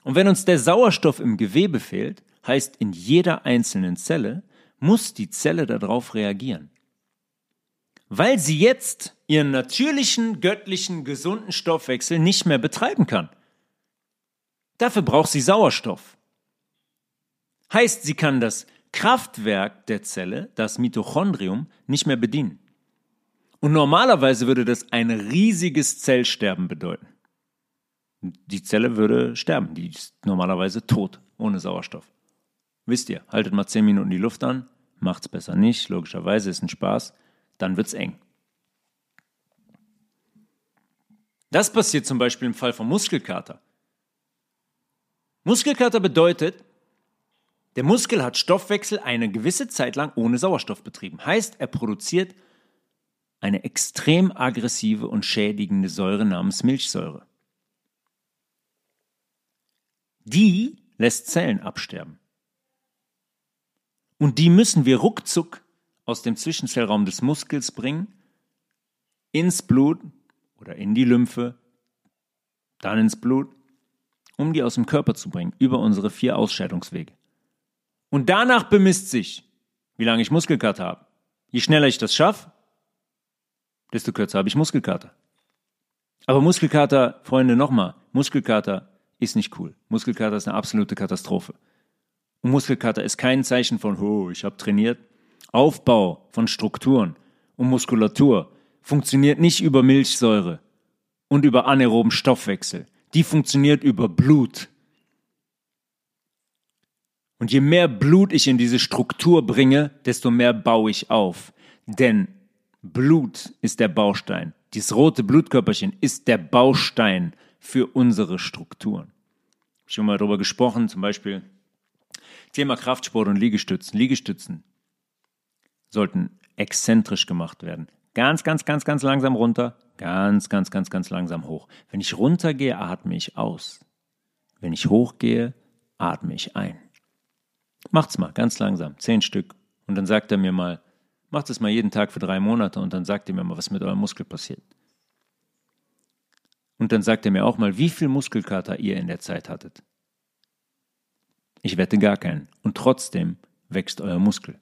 Und wenn uns der Sauerstoff im Gewebe fehlt, heißt in jeder einzelnen Zelle, muss die Zelle darauf reagieren. Weil sie jetzt ihren natürlichen, göttlichen, gesunden Stoffwechsel nicht mehr betreiben kann. Dafür braucht sie Sauerstoff. Heißt, sie kann das Kraftwerk der Zelle, das Mitochondrium, nicht mehr bedienen. Und normalerweise würde das ein riesiges Zellsterben bedeuten. Die Zelle würde sterben, die ist normalerweise tot, ohne Sauerstoff. Wisst ihr, haltet mal 10 Minuten die Luft an, macht's besser nicht, logischerweise ist ein Spaß, dann wird's eng. Das passiert zum Beispiel im Fall von Muskelkater. Muskelkater bedeutet, der Muskel hat Stoffwechsel eine gewisse Zeit lang ohne Sauerstoff betrieben. Heißt, er produziert eine extrem aggressive und schädigende Säure namens Milchsäure. Die lässt Zellen absterben. Und die müssen wir ruckzuck aus dem Zwischenzellraum des Muskels bringen, ins Blut oder in die Lymphe, dann ins Blut, um die aus dem Körper zu bringen, über unsere vier Ausscheidungswege. Und danach bemisst sich, wie lange ich Muskelkater habe. Je schneller ich das schaffe, desto kürzer habe ich Muskelkater. Aber Muskelkater, Freunde, nochmal, Muskelkater ist nicht cool. Muskelkater ist eine absolute Katastrophe. Und Muskelkater ist kein Zeichen von, oh, ich habe trainiert. Aufbau von Strukturen und Muskulatur funktioniert nicht über Milchsäure und über anaeroben Stoffwechsel. Die funktioniert über Blut. Und je mehr Blut ich in diese Struktur bringe, desto mehr baue ich auf. Denn Blut ist der Baustein. Dieses rote Blutkörperchen ist der Baustein für unsere Strukturen. Ich habe schon mal darüber gesprochen, zum Beispiel Thema Kraftsport und Liegestützen. Liegestützen sollten exzentrisch gemacht werden. Ganz, ganz, ganz, ganz langsam runter, ganz, ganz, ganz, ganz langsam hoch. Wenn ich runtergehe, atme ich aus. Wenn ich hochgehe, atme ich ein. Macht's mal, ganz langsam, zehn Stück. Und dann sagt er mir mal, macht es mal jeden Tag für drei Monate und dann sagt er mir mal, was mit eurem Muskel passiert. Und dann sagt er mir auch mal, wie viel Muskelkater ihr in der Zeit hattet. Ich wette gar keinen. Und trotzdem wächst euer Muskel.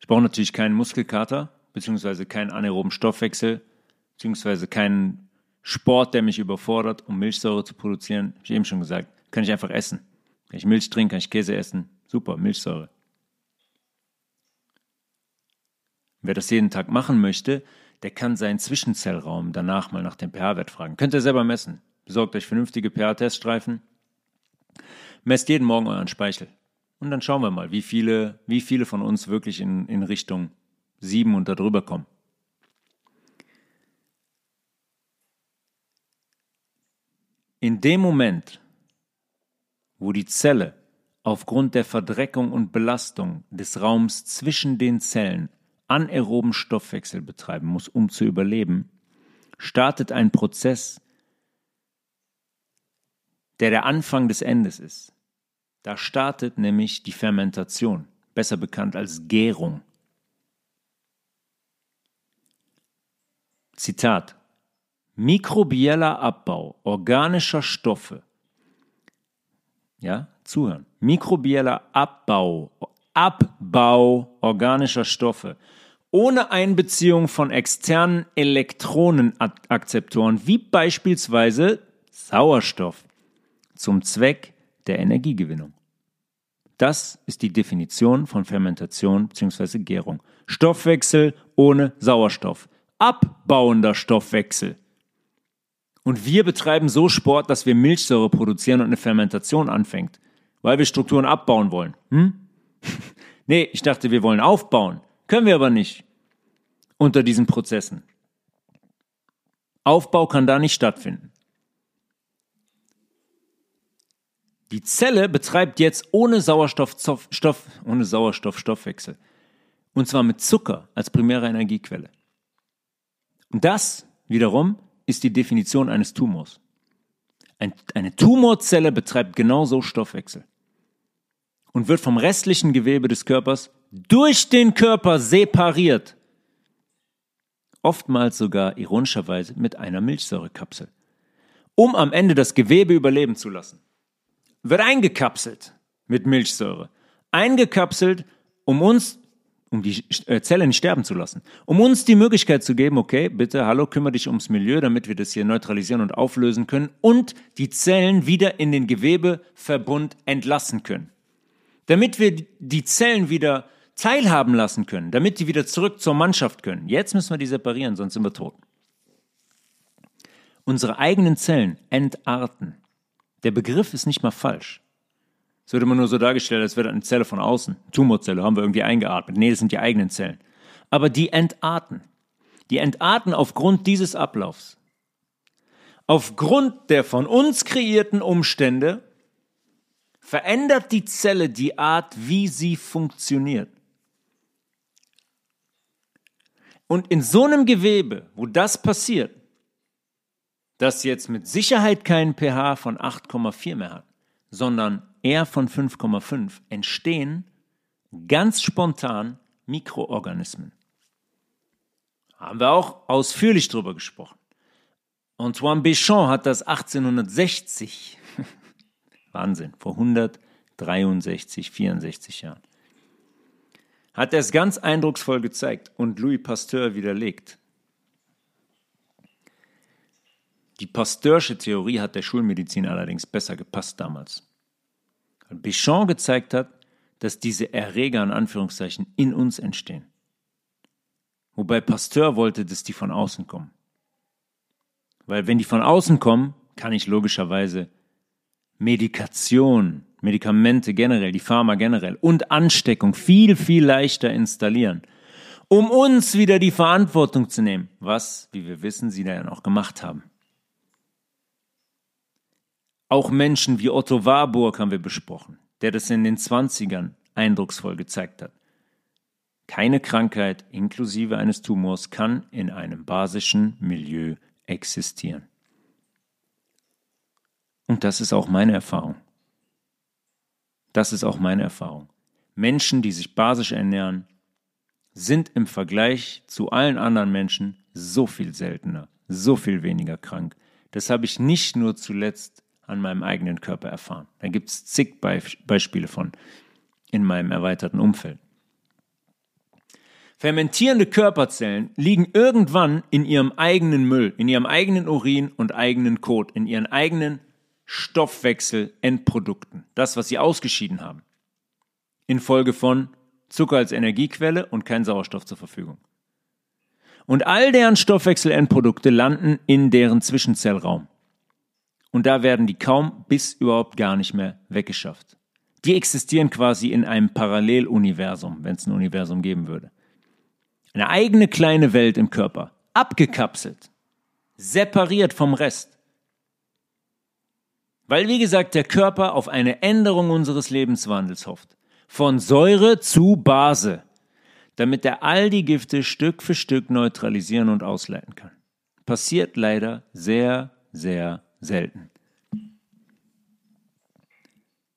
Ich brauche natürlich keinen Muskelkater, beziehungsweise keinen anaeroben Stoffwechsel, beziehungsweise keinen Sport, der mich überfordert, um Milchsäure zu produzieren. Habe ich eben schon gesagt, kann ich einfach essen. Kann ich Milch trinken, kann ich Käse essen. Super, Milchsäure. Wer das jeden Tag machen möchte, der kann seinen Zwischenzellraum danach mal nach dem pH-Wert fragen. Könnt ihr selber messen. Besorgt euch vernünftige pH-Teststreifen. Messt jeden Morgen euren Speichel. Und dann schauen wir mal, wie viele, wie viele von uns wirklich in, in Richtung 7 und darüber kommen. In dem Moment, wo die Zelle aufgrund der Verdreckung und Belastung des Raums zwischen den Zellen anaeroben Stoffwechsel betreiben muss, um zu überleben, startet ein Prozess, der der Anfang des Endes ist. Da startet nämlich die Fermentation, besser bekannt als Gärung. Zitat Mikrobieller Abbau organischer Stoffe. Ja, zuhören. Mikrobieller Abbau, Abbau organischer Stoffe ohne Einbeziehung von externen Elektronenakzeptoren wie beispielsweise Sauerstoff zum Zweck der Energiegewinnung. Das ist die Definition von Fermentation bzw. Gärung. Stoffwechsel ohne Sauerstoff. Abbauender Stoffwechsel. Und wir betreiben so Sport, dass wir Milchsäure produzieren und eine Fermentation anfängt, weil wir Strukturen abbauen wollen. Hm? [laughs] nee, ich dachte, wir wollen aufbauen. Können wir aber nicht unter diesen Prozessen. Aufbau kann da nicht stattfinden. Die Zelle betreibt jetzt ohne Sauerstoff, Stoff, ohne Sauerstoff Stoffwechsel. Und zwar mit Zucker als primäre Energiequelle. Und das wiederum ist die Definition eines Tumors. Ein, eine Tumorzelle betreibt genauso Stoffwechsel und wird vom restlichen Gewebe des Körpers durch den Körper separiert. Oftmals sogar ironischerweise mit einer Milchsäurekapsel. Um am Ende das Gewebe überleben zu lassen. Wird eingekapselt mit Milchsäure. Eingekapselt, um uns um die äh, Zelle nicht sterben zu lassen. Um uns die Möglichkeit zu geben, okay, bitte, hallo, kümmere dich ums Milieu, damit wir das hier neutralisieren und auflösen können und die Zellen wieder in den Gewebeverbund entlassen können. Damit wir die Zellen wieder teilhaben lassen können, damit die wieder zurück zur Mannschaft können. Jetzt müssen wir die separieren, sonst sind wir tot. Unsere eigenen Zellen entarten. Der Begriff ist nicht mal falsch. Es wird immer nur so dargestellt, als wäre das eine Zelle von außen. Tumorzelle haben wir irgendwie eingeatmet. Nee, das sind die eigenen Zellen. Aber die entarten. Die entarten aufgrund dieses Ablaufs. Aufgrund der von uns kreierten Umstände verändert die Zelle die Art, wie sie funktioniert. Und in so einem Gewebe, wo das passiert, das jetzt mit Sicherheit keinen pH von 8,4 mehr hat, sondern eher von 5,5 entstehen ganz spontan Mikroorganismen. Haben wir auch ausführlich darüber gesprochen. Antoine Béchamp hat das 1860, [laughs] Wahnsinn, vor 163, 64 Jahren, hat er es ganz eindrucksvoll gezeigt und Louis Pasteur widerlegt. Die Pasteursche Theorie hat der Schulmedizin allerdings besser gepasst damals. Weil Bichon gezeigt hat, dass diese Erreger in Anführungszeichen in uns entstehen. Wobei Pasteur wollte, dass die von außen kommen. Weil wenn die von außen kommen, kann ich logischerweise Medikation, Medikamente generell, die Pharma generell und Ansteckung viel, viel leichter installieren, um uns wieder die Verantwortung zu nehmen, was, wie wir wissen, sie dann auch gemacht haben. Auch Menschen wie Otto Warburg haben wir besprochen, der das in den 20ern eindrucksvoll gezeigt hat. Keine Krankheit inklusive eines Tumors kann in einem basischen Milieu existieren. Und das ist auch meine Erfahrung. Das ist auch meine Erfahrung. Menschen, die sich basisch ernähren, sind im Vergleich zu allen anderen Menschen so viel seltener, so viel weniger krank. Das habe ich nicht nur zuletzt an meinem eigenen Körper erfahren. Da gibt es zig Be Beispiele von in meinem erweiterten Umfeld. Fermentierende Körperzellen liegen irgendwann in ihrem eigenen Müll, in ihrem eigenen Urin und eigenen Kot, in ihren eigenen Stoffwechselendprodukten, das, was sie ausgeschieden haben, infolge von Zucker als Energiequelle und kein Sauerstoff zur Verfügung. Und all deren Stoffwechselendprodukte landen in deren Zwischenzellraum und da werden die kaum bis überhaupt gar nicht mehr weggeschafft. Die existieren quasi in einem Paralleluniversum, wenn es ein Universum geben würde. Eine eigene kleine Welt im Körper, abgekapselt, separiert vom Rest. Weil, wie gesagt, der Körper auf eine Änderung unseres Lebenswandels hofft. Von Säure zu Base, damit er all die Gifte Stück für Stück neutralisieren und ausleiten kann. Passiert leider sehr, sehr selten.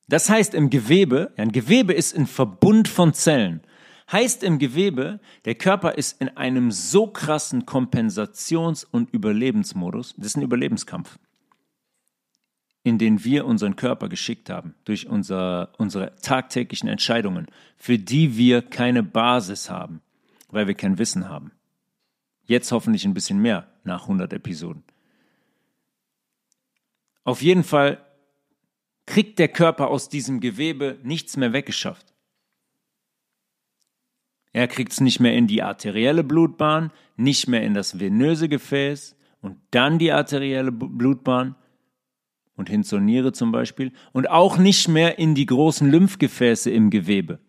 Das heißt im Gewebe, ein Gewebe ist ein Verbund von Zellen. Heißt im Gewebe, der Körper ist in einem so krassen Kompensations- und Überlebensmodus, das ist ein Überlebenskampf, in den wir unseren Körper geschickt haben, durch unser, unsere tagtäglichen Entscheidungen, für die wir keine Basis haben, weil wir kein Wissen haben. Jetzt hoffentlich ein bisschen mehr nach 100 Episoden. Auf jeden Fall kriegt der Körper aus diesem Gewebe nichts mehr weggeschafft. Er kriegt es nicht mehr in die arterielle Blutbahn, nicht mehr in das venöse Gefäß und dann die arterielle Blutbahn und hin zur Niere zum Beispiel und auch nicht mehr in die großen Lymphgefäße im Gewebe,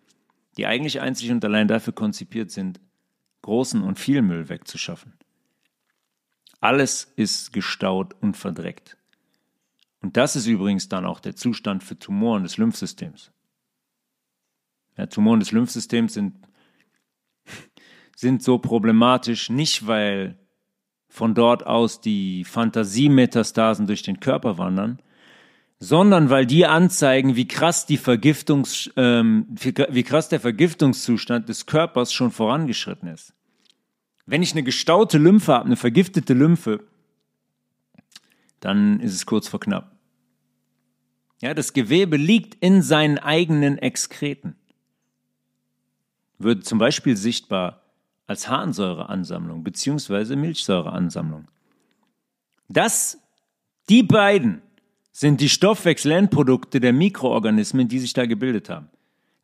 die eigentlich einzig und allein dafür konzipiert sind, großen und viel Müll wegzuschaffen. Alles ist gestaut und verdreckt. Und das ist übrigens dann auch der Zustand für Tumoren des Lymphsystems. Ja, Tumoren des Lymphsystems sind, sind so problematisch, nicht weil von dort aus die Fantasiemetastasen durch den Körper wandern, sondern weil die anzeigen, wie krass die Vergiftungs, ähm, wie, krass der Vergiftungszustand des Körpers schon vorangeschritten ist. Wenn ich eine gestaute Lymphe habe, eine vergiftete Lymphe, dann ist es kurz vor knapp. Ja, das Gewebe liegt in seinen eigenen Exkreten. Wird zum Beispiel sichtbar als Harnsäureansammlung beziehungsweise Milchsäureansammlung. Das, die beiden sind die Stoffwechselendprodukte der Mikroorganismen, die sich da gebildet haben.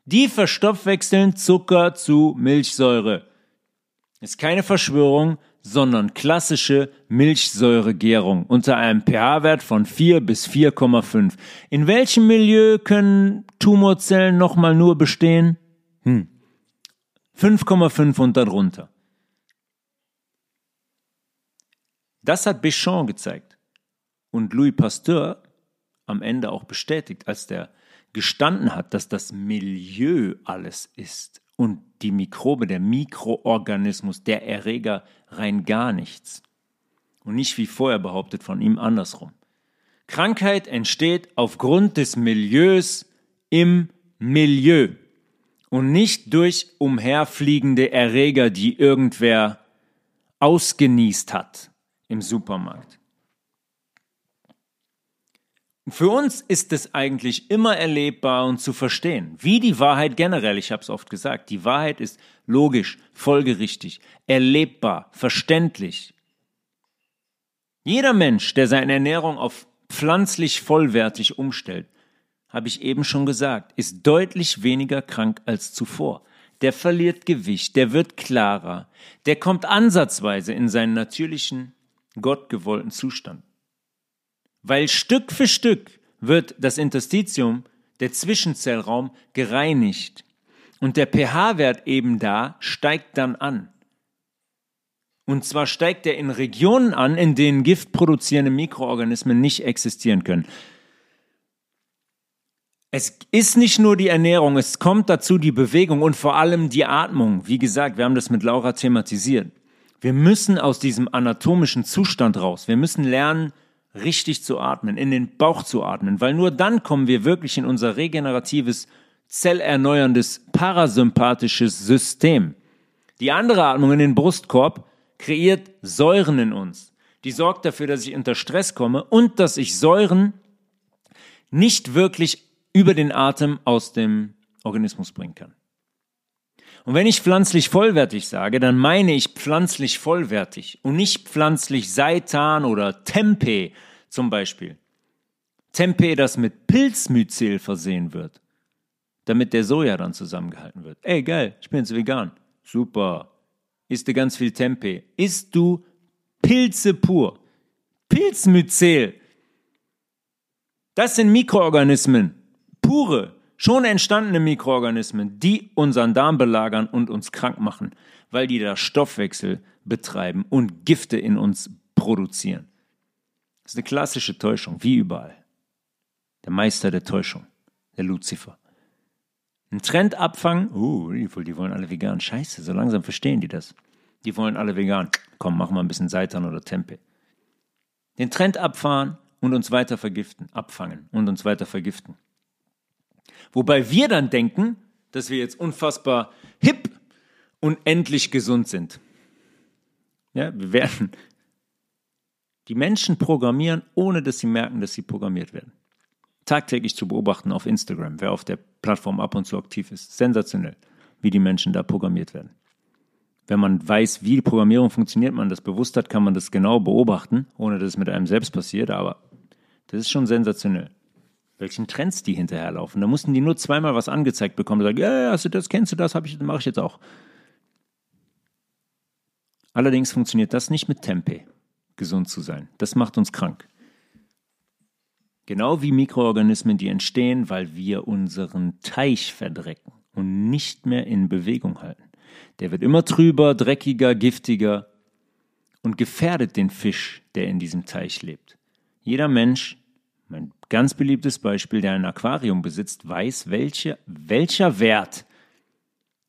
Die verstoffwechseln Zucker zu Milchsäure. Ist keine Verschwörung, sondern klassische Milchsäuregärung unter einem pH-Wert von 4 bis 4,5. In welchem Milieu können Tumorzellen nochmal nur bestehen? Hm. 5,5 und darunter. Das hat Bichon gezeigt und Louis Pasteur am Ende auch bestätigt, als der gestanden hat, dass das Milieu alles ist und die Mikrobe, der Mikroorganismus, der Erreger rein gar nichts. Und nicht wie vorher behauptet von ihm andersrum. Krankheit entsteht aufgrund des Milieus im Milieu und nicht durch umherfliegende Erreger, die irgendwer ausgenießt hat im Supermarkt. Für uns ist es eigentlich immer erlebbar und zu verstehen, wie die Wahrheit generell, ich habe es oft gesagt, die Wahrheit ist logisch, folgerichtig, erlebbar, verständlich. Jeder Mensch, der seine Ernährung auf pflanzlich vollwertig umstellt, habe ich eben schon gesagt, ist deutlich weniger krank als zuvor. Der verliert Gewicht, der wird klarer, der kommt ansatzweise in seinen natürlichen, gottgewollten Zustand. Weil Stück für Stück wird das Interstitium, der Zwischenzellraum, gereinigt. Und der pH-Wert eben da steigt dann an. Und zwar steigt er in Regionen an, in denen giftproduzierende Mikroorganismen nicht existieren können. Es ist nicht nur die Ernährung, es kommt dazu die Bewegung und vor allem die Atmung. Wie gesagt, wir haben das mit Laura thematisiert. Wir müssen aus diesem anatomischen Zustand raus. Wir müssen lernen, richtig zu atmen, in den Bauch zu atmen, weil nur dann kommen wir wirklich in unser regeneratives, zellerneuerndes, parasympathisches System. Die andere Atmung in den Brustkorb kreiert Säuren in uns. Die sorgt dafür, dass ich unter Stress komme und dass ich Säuren nicht wirklich über den Atem aus dem Organismus bringen kann. Und wenn ich pflanzlich vollwertig sage, dann meine ich pflanzlich vollwertig und nicht pflanzlich Seitan oder Tempeh zum Beispiel. Tempeh, das mit Pilzmyzel versehen wird, damit der Soja dann zusammengehalten wird. Ey, geil, ich bin jetzt vegan. Super. Isst du ganz viel Tempeh. Isst du Pilze pur. Pilzmyzel. Das sind Mikroorganismen. Pure schon entstandene Mikroorganismen, die unseren Darm belagern und uns krank machen, weil die da Stoffwechsel betreiben und Gifte in uns produzieren. Das ist eine klassische Täuschung, wie überall. Der Meister der Täuschung, der Luzifer. Ein Trend abfangen, uh, die wollen alle vegan. Scheiße, so langsam verstehen die das. Die wollen alle vegan. Komm, mach mal ein bisschen Seitan oder Tempe. Den Trend abfahren und uns weiter vergiften, abfangen und uns weiter vergiften. Wobei wir dann denken, dass wir jetzt unfassbar hip und endlich gesund sind. Ja, wir werden die Menschen programmieren, ohne dass sie merken, dass sie programmiert werden. Tagtäglich zu beobachten auf Instagram, wer auf der Plattform ab und zu aktiv ist. Sensationell, wie die Menschen da programmiert werden. Wenn man weiß, wie die Programmierung funktioniert, man das bewusst hat, kann man das genau beobachten, ohne dass es mit einem selbst passiert, aber das ist schon sensationell welchen Trends die hinterherlaufen. Da mussten die nur zweimal was angezeigt bekommen und sagen, ja, hast du das, kennst du das, ich, mache ich jetzt auch. Allerdings funktioniert das nicht mit Tempe, gesund zu sein. Das macht uns krank. Genau wie Mikroorganismen, die entstehen, weil wir unseren Teich verdrecken und nicht mehr in Bewegung halten. Der wird immer trüber, dreckiger, giftiger und gefährdet den Fisch, der in diesem Teich lebt. Jeder Mensch mein ganz beliebtes Beispiel, der ein Aquarium besitzt, weiß, welche, welcher Wert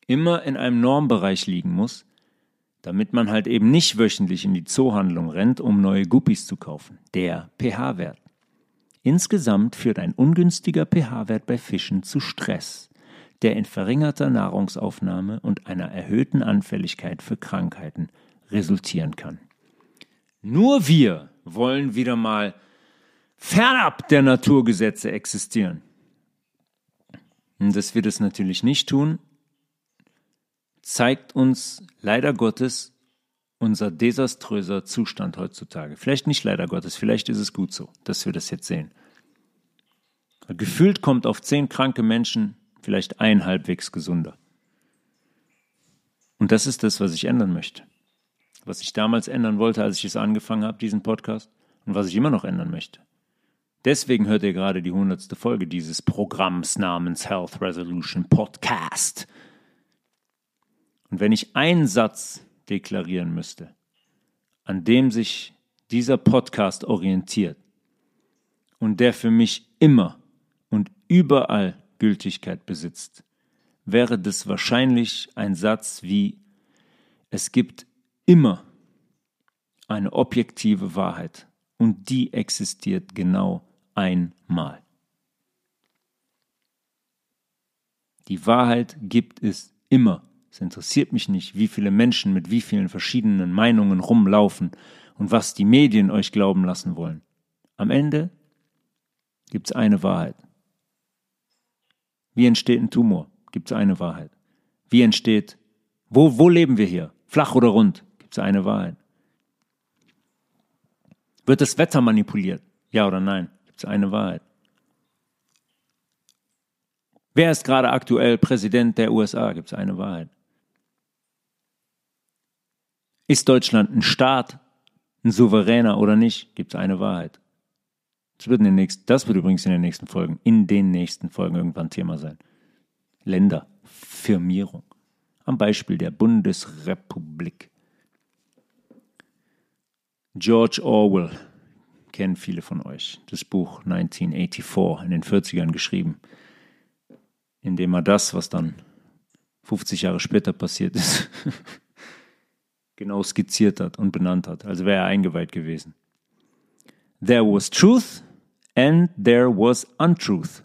immer in einem Normbereich liegen muss, damit man halt eben nicht wöchentlich in die Zoohandlung rennt, um neue Guppies zu kaufen. Der pH-Wert. Insgesamt führt ein ungünstiger pH-Wert bei Fischen zu Stress, der in verringerter Nahrungsaufnahme und einer erhöhten Anfälligkeit für Krankheiten resultieren kann. Nur wir wollen wieder mal fernab der Naturgesetze existieren. Und dass wir das natürlich nicht tun, zeigt uns leider Gottes unser desaströser Zustand heutzutage. Vielleicht nicht leider Gottes, vielleicht ist es gut so, dass wir das jetzt sehen. Gefühlt kommt auf zehn kranke Menschen vielleicht ein halbwegs gesunder. Und das ist das, was ich ändern möchte. Was ich damals ändern wollte, als ich es angefangen habe, diesen Podcast, und was ich immer noch ändern möchte. Deswegen hört ihr gerade die hundertste Folge dieses Programms namens Health Resolution Podcast. Und wenn ich einen Satz deklarieren müsste, an dem sich dieser Podcast orientiert und der für mich immer und überall Gültigkeit besitzt, wäre das wahrscheinlich ein Satz wie es gibt immer eine objektive Wahrheit und die existiert genau einmal. Die Wahrheit gibt es immer. Es interessiert mich nicht, wie viele Menschen mit wie vielen verschiedenen Meinungen rumlaufen und was die Medien euch glauben lassen wollen. Am Ende gibt es eine Wahrheit. Wie entsteht ein Tumor? Gibt es eine Wahrheit. Wie entsteht, wo, wo leben wir hier? Flach oder rund? Gibt es eine Wahrheit. Wird das Wetter manipuliert? Ja oder nein? Gibt es eine Wahrheit. Wer ist gerade aktuell Präsident der USA? Gibt es eine Wahrheit. Ist Deutschland ein Staat, ein souveräner oder nicht? Gibt es eine Wahrheit. Das wird, in den nächsten, das wird übrigens in den nächsten Folgen, in den nächsten Folgen irgendwann Thema sein. Länder, Firmierung. Am Beispiel der Bundesrepublik. George Orwell kennen viele von euch. Das Buch 1984 in den 40ern geschrieben, in dem er das, was dann 50 Jahre später passiert ist, [laughs] genau skizziert hat und benannt hat. Also wäre er eingeweiht gewesen. There was truth and there was untruth.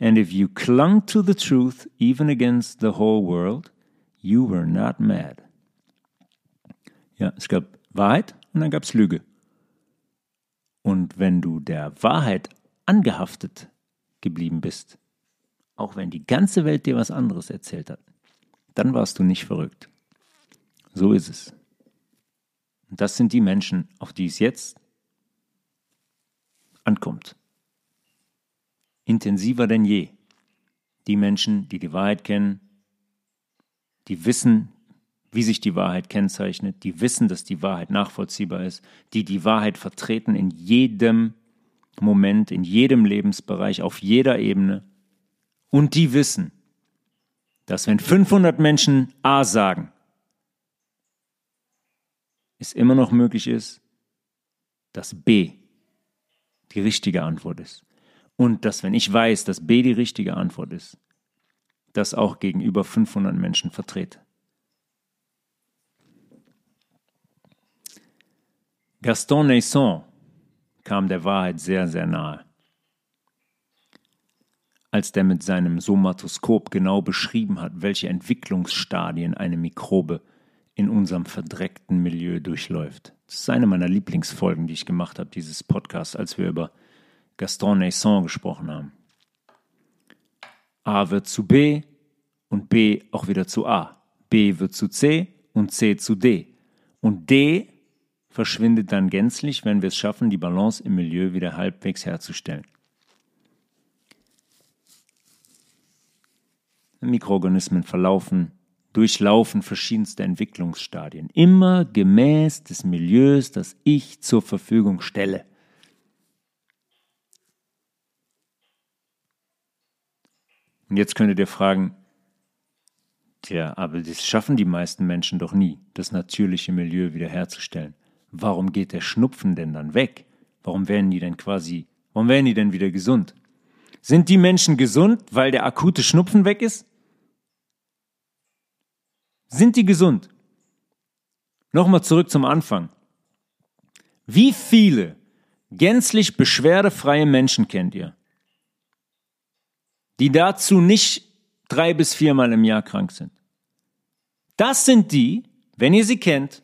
And if you clung to the truth even against the whole world, you were not mad. Ja, es gab Wahrheit und dann gab es Lüge. Und wenn du der Wahrheit angehaftet geblieben bist, auch wenn die ganze Welt dir was anderes erzählt hat, dann warst du nicht verrückt. So ist es. Und das sind die Menschen, auf die es jetzt ankommt. Intensiver denn je. Die Menschen, die die Wahrheit kennen, die wissen, wie sich die Wahrheit kennzeichnet, die wissen, dass die Wahrheit nachvollziehbar ist, die die Wahrheit vertreten in jedem Moment, in jedem Lebensbereich, auf jeder Ebene. Und die wissen, dass wenn 500 Menschen A sagen, es immer noch möglich ist, dass B die richtige Antwort ist. Und dass, wenn ich weiß, dass B die richtige Antwort ist, das auch gegenüber 500 Menschen vertrete. Gaston Naisson kam der Wahrheit sehr, sehr nahe. Als der mit seinem Somatoskop genau beschrieben hat, welche Entwicklungsstadien eine Mikrobe in unserem verdreckten Milieu durchläuft. Das ist eine meiner Lieblingsfolgen, die ich gemacht habe, dieses Podcast, als wir über Gaston Naisson gesprochen haben. A wird zu B und B auch wieder zu A. B wird zu C und C zu D. Und D verschwindet dann gänzlich, wenn wir es schaffen, die Balance im Milieu wieder halbwegs herzustellen. Mikroorganismen verlaufen durchlaufen verschiedenste Entwicklungsstadien, immer gemäß des Milieus, das ich zur Verfügung stelle. Und jetzt könntet ihr fragen, tja, aber das schaffen die meisten Menschen doch nie, das natürliche Milieu wiederherzustellen. Warum geht der Schnupfen denn dann weg? Warum werden die denn quasi, warum werden die denn wieder gesund? Sind die Menschen gesund, weil der akute Schnupfen weg ist? Sind die gesund? Nochmal zurück zum Anfang. Wie viele gänzlich beschwerdefreie Menschen kennt ihr, die dazu nicht drei bis viermal im Jahr krank sind? Das sind die, wenn ihr sie kennt,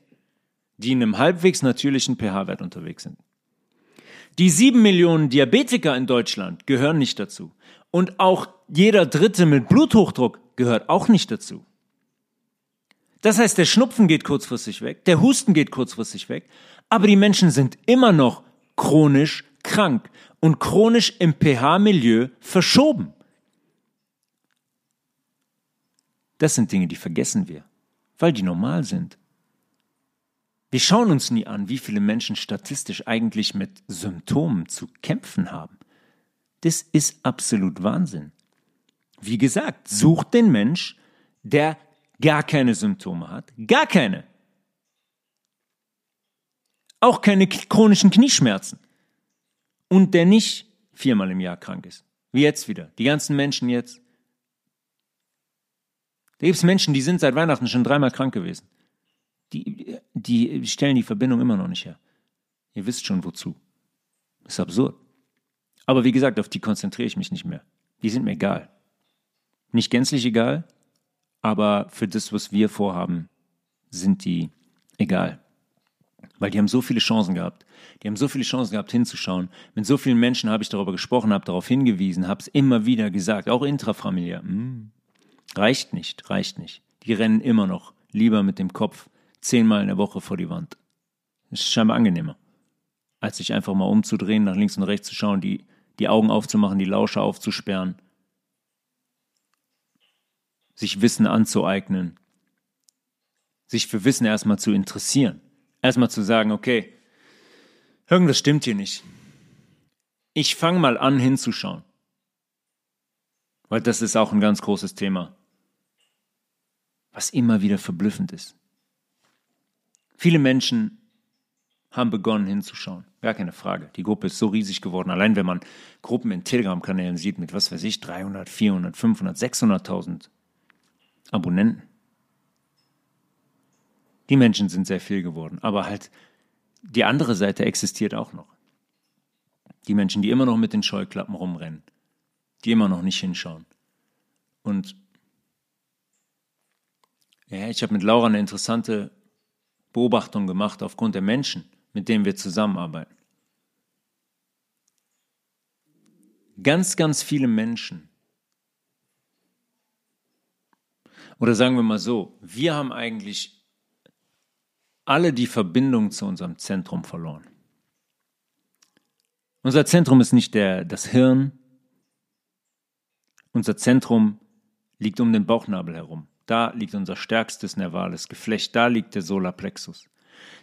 die in einem halbwegs natürlichen pH-Wert unterwegs sind. Die sieben Millionen Diabetiker in Deutschland gehören nicht dazu. Und auch jeder Dritte mit Bluthochdruck gehört auch nicht dazu. Das heißt, der Schnupfen geht kurzfristig weg, der Husten geht kurzfristig weg, aber die Menschen sind immer noch chronisch krank und chronisch im pH-Milieu verschoben. Das sind Dinge, die vergessen wir, weil die normal sind. Wir schauen uns nie an, wie viele Menschen statistisch eigentlich mit Symptomen zu kämpfen haben. Das ist absolut Wahnsinn. Wie gesagt, sucht den Mensch, der gar keine Symptome hat, gar keine. Auch keine chronischen Knieschmerzen. Und der nicht viermal im Jahr krank ist. Wie jetzt wieder. Die ganzen Menschen jetzt. Da gibt es Menschen, die sind seit Weihnachten schon dreimal krank gewesen die, die stellen die Verbindung immer noch nicht her. Ihr wisst schon wozu. Ist absurd. Aber wie gesagt, auf die konzentriere ich mich nicht mehr. Die sind mir egal. Nicht gänzlich egal, aber für das, was wir vorhaben, sind die egal. Weil die haben so viele Chancen gehabt. Die haben so viele Chancen gehabt, hinzuschauen. Mit so vielen Menschen habe ich darüber gesprochen, habe darauf hingewiesen, habe es immer wieder gesagt, auch intrafamiliär. Hm, reicht nicht, reicht nicht. Die rennen immer noch lieber mit dem Kopf zehnmal in der Woche vor die Wand. Das ist scheinbar angenehmer, als sich einfach mal umzudrehen, nach links und rechts zu schauen, die, die Augen aufzumachen, die Lauscher aufzusperren, sich Wissen anzueignen, sich für Wissen erstmal zu interessieren, erstmal zu sagen, okay, irgendwas stimmt hier nicht. Ich fange mal an hinzuschauen. Weil das ist auch ein ganz großes Thema, was immer wieder verblüffend ist. Viele Menschen haben begonnen hinzuschauen. Gar keine Frage. Die Gruppe ist so riesig geworden. Allein wenn man Gruppen in Telegram-Kanälen sieht mit, was weiß ich, 300, 400, 500, 600.000 Abonnenten. Die Menschen sind sehr viel geworden. Aber halt, die andere Seite existiert auch noch. Die Menschen, die immer noch mit den Scheuklappen rumrennen. Die immer noch nicht hinschauen. Und ja, ich habe mit Laura eine interessante Beobachtung gemacht aufgrund der Menschen, mit denen wir zusammenarbeiten. Ganz, ganz viele Menschen, oder sagen wir mal so, wir haben eigentlich alle die Verbindung zu unserem Zentrum verloren. Unser Zentrum ist nicht der, das Hirn. Unser Zentrum liegt um den Bauchnabel herum. Da liegt unser stärkstes nervales Geflecht, da liegt der Solarplexus.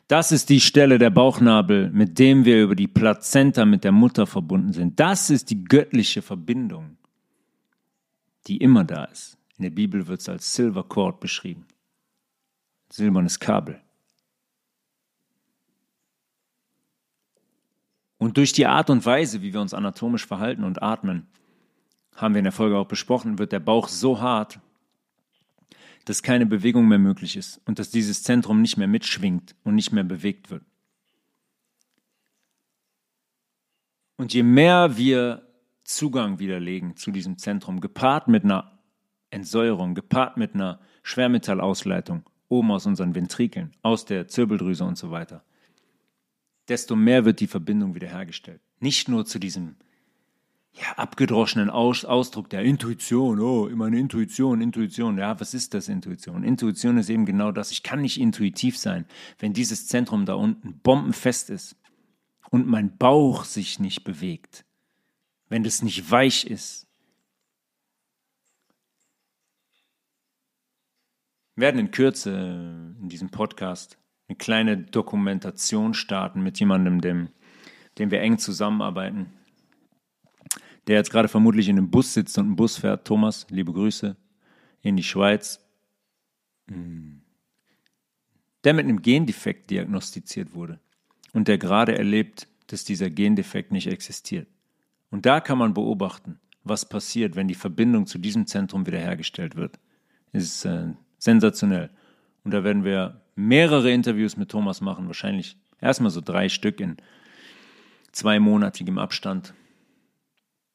Das ist die Stelle der Bauchnabel, mit dem wir über die Plazenta mit der Mutter verbunden sind. Das ist die göttliche Verbindung, die immer da ist. In der Bibel wird es als Silver Cord beschrieben. Silbernes Kabel. Und durch die Art und Weise, wie wir uns anatomisch verhalten und atmen, haben wir in der Folge auch besprochen, wird der Bauch so hart, dass keine Bewegung mehr möglich ist und dass dieses Zentrum nicht mehr mitschwingt und nicht mehr bewegt wird. Und je mehr wir Zugang widerlegen zu diesem Zentrum, gepaart mit einer Entsäuerung, gepaart mit einer Schwermetallausleitung oben aus unseren Ventrikeln, aus der Zirbeldrüse und so weiter, desto mehr wird die Verbindung wiederhergestellt. Nicht nur zu diesem ja, abgedroschenen Aus Ausdruck der Intuition. Oh, immer eine Intuition, Intuition. Ja, was ist das Intuition? Intuition ist eben genau das. Ich kann nicht intuitiv sein, wenn dieses Zentrum da unten bombenfest ist und mein Bauch sich nicht bewegt, wenn das nicht weich ist. Wir werden in Kürze in diesem Podcast eine kleine Dokumentation starten mit jemandem, dem, dem wir eng zusammenarbeiten der jetzt gerade vermutlich in einem Bus sitzt und einen Bus fährt. Thomas, liebe Grüße in die Schweiz. Hm. Der mit einem Gendefekt diagnostiziert wurde und der gerade erlebt, dass dieser Gendefekt nicht existiert. Und da kann man beobachten, was passiert, wenn die Verbindung zu diesem Zentrum wiederhergestellt wird. Ist äh, sensationell. Und da werden wir mehrere Interviews mit Thomas machen, wahrscheinlich erstmal so drei Stück in zweimonatigem Abstand,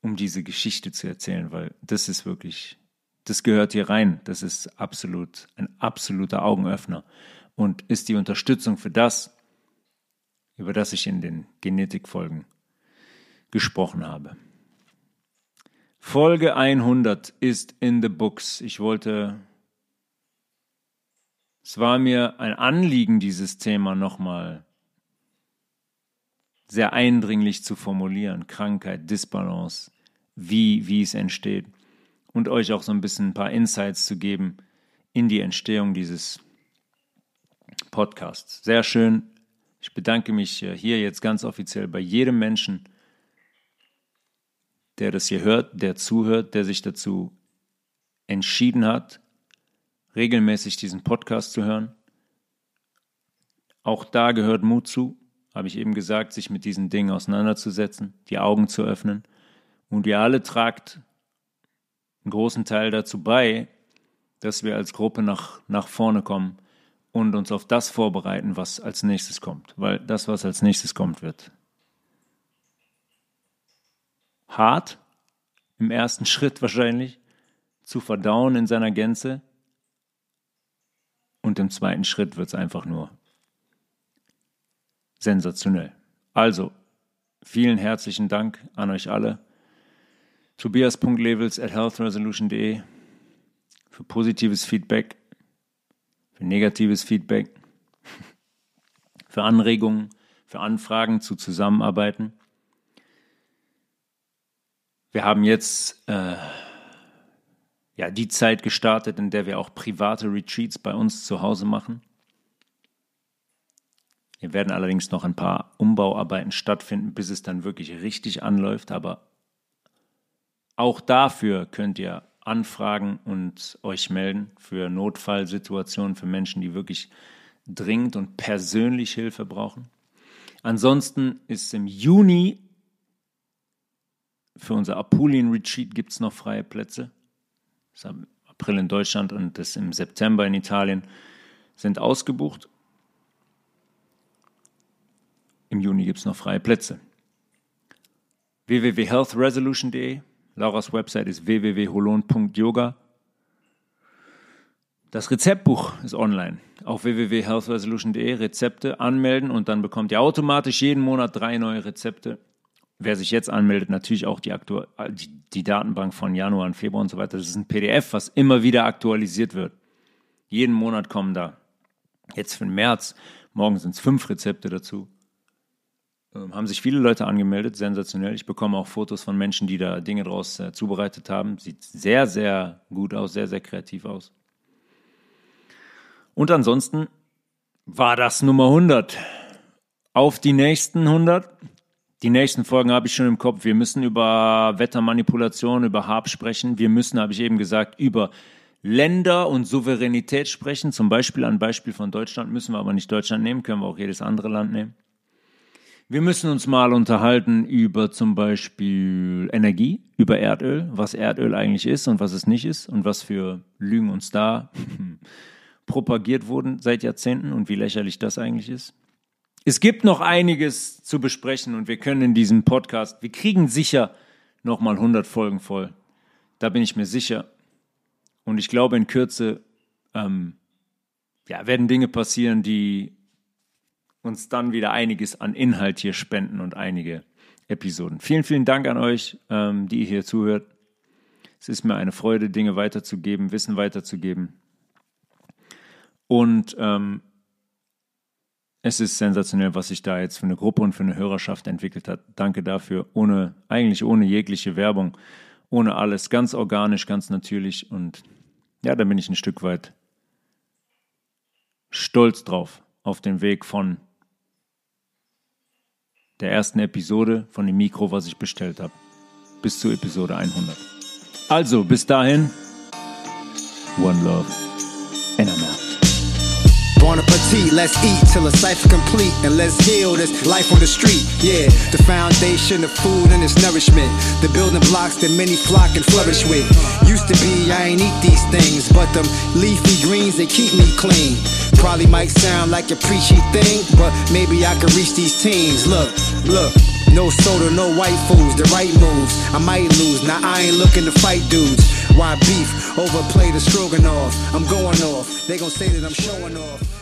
um diese Geschichte zu erzählen, weil das ist wirklich, das gehört hier rein. Das ist absolut ein absoluter Augenöffner und ist die Unterstützung für das, über das ich in den Genetikfolgen gesprochen habe. Folge 100 ist in the books. Ich wollte, es war mir ein Anliegen, dieses Thema nochmal sehr eindringlich zu formulieren. Krankheit, Disbalance, wie, wie es entsteht. Und euch auch so ein bisschen ein paar Insights zu geben in die Entstehung dieses Podcasts. Sehr schön. Ich bedanke mich äh, hier jetzt ganz offiziell bei jedem Menschen, der das hier hört, der zuhört, der sich dazu entschieden hat, regelmäßig diesen Podcast zu hören. Auch da gehört Mut zu, habe ich eben gesagt, sich mit diesen Dingen auseinanderzusetzen, die Augen zu öffnen. Und ihr alle tragt einen großen Teil dazu bei, dass wir als Gruppe nach, nach vorne kommen und uns auf das vorbereiten, was als nächstes kommt. Weil das, was als nächstes kommt, wird hart, im ersten Schritt wahrscheinlich, zu verdauen in seiner Gänze. Und im zweiten Schritt wird es einfach nur sensationell. Also, vielen herzlichen Dank an euch alle. Tobias.levels at healthresolution.de für positives Feedback, für negatives Feedback, [laughs] für Anregungen, für Anfragen zu Zusammenarbeiten. Wir haben jetzt äh, ja, die Zeit gestartet, in der wir auch private Retreats bei uns zu Hause machen. Hier werden allerdings noch ein paar Umbauarbeiten stattfinden, bis es dann wirklich richtig anläuft. Aber auch dafür könnt ihr anfragen und euch melden für Notfallsituationen, für Menschen, die wirklich dringend und persönlich Hilfe brauchen. Ansonsten ist im Juni für unser Apulien Retreat gibt es noch freie Plätze. Das ist im April in Deutschland und das im September in Italien sind ausgebucht. Im Juni gibt es noch freie Plätze. www.healthresolution.de Lauras Website ist www.holon.yoga. Das Rezeptbuch ist online auf www.healthresolution.de. Rezepte anmelden und dann bekommt ihr automatisch jeden Monat drei neue Rezepte wer sich jetzt anmeldet, natürlich auch die, Aktu die, die Datenbank von Januar und Februar und so weiter. Das ist ein PDF, was immer wieder aktualisiert wird. Jeden Monat kommen da. Jetzt für den März, morgen sind es fünf Rezepte dazu. Ähm, haben sich viele Leute angemeldet, sensationell. Ich bekomme auch Fotos von Menschen, die da Dinge draus äh, zubereitet haben. Sieht sehr, sehr gut aus, sehr, sehr kreativ aus. Und ansonsten war das Nummer 100. Auf die nächsten 100. Die nächsten Folgen habe ich schon im Kopf. Wir müssen über Wettermanipulation, über Harp sprechen. Wir müssen, habe ich eben gesagt, über Länder und Souveränität sprechen. Zum Beispiel ein Beispiel von Deutschland müssen wir aber nicht Deutschland nehmen, können wir auch jedes andere Land nehmen. Wir müssen uns mal unterhalten über zum Beispiel Energie, über Erdöl, was Erdöl eigentlich ist und was es nicht ist und was für Lügen uns da [laughs] propagiert wurden seit Jahrzehnten und wie lächerlich das eigentlich ist. Es gibt noch einiges zu besprechen und wir können in diesem Podcast, wir kriegen sicher nochmal 100 Folgen voll. Da bin ich mir sicher. Und ich glaube, in Kürze ähm, ja, werden Dinge passieren, die uns dann wieder einiges an Inhalt hier spenden und einige Episoden. Vielen, vielen Dank an euch, ähm, die ihr hier zuhört. Es ist mir eine Freude, Dinge weiterzugeben, Wissen weiterzugeben. Und ähm, es ist sensationell, was sich da jetzt für eine Gruppe und für eine Hörerschaft entwickelt hat. Danke dafür. Ohne, eigentlich ohne jegliche Werbung, ohne alles. Ganz organisch, ganz natürlich. Und ja, da bin ich ein Stück weit stolz drauf. Auf dem Weg von der ersten Episode von dem Mikro, was ich bestellt habe, bis zur Episode 100. Also, bis dahin, One Love. Bon appetit, let's eat till the cipher complete and let's heal this life on the street. Yeah, the foundation of food and its nourishment, the building blocks that many flock and flourish with. Used to be, I ain't eat these things, but them leafy greens, they keep me clean. Probably might sound like a preachy thing, but maybe I could reach these teens. Look, look. No soda, no white foods, the right moves. I might lose, now I ain't looking to fight dudes. Why beef? Overplay the stroganoff. I'm going off. They gon' say that I'm showing off.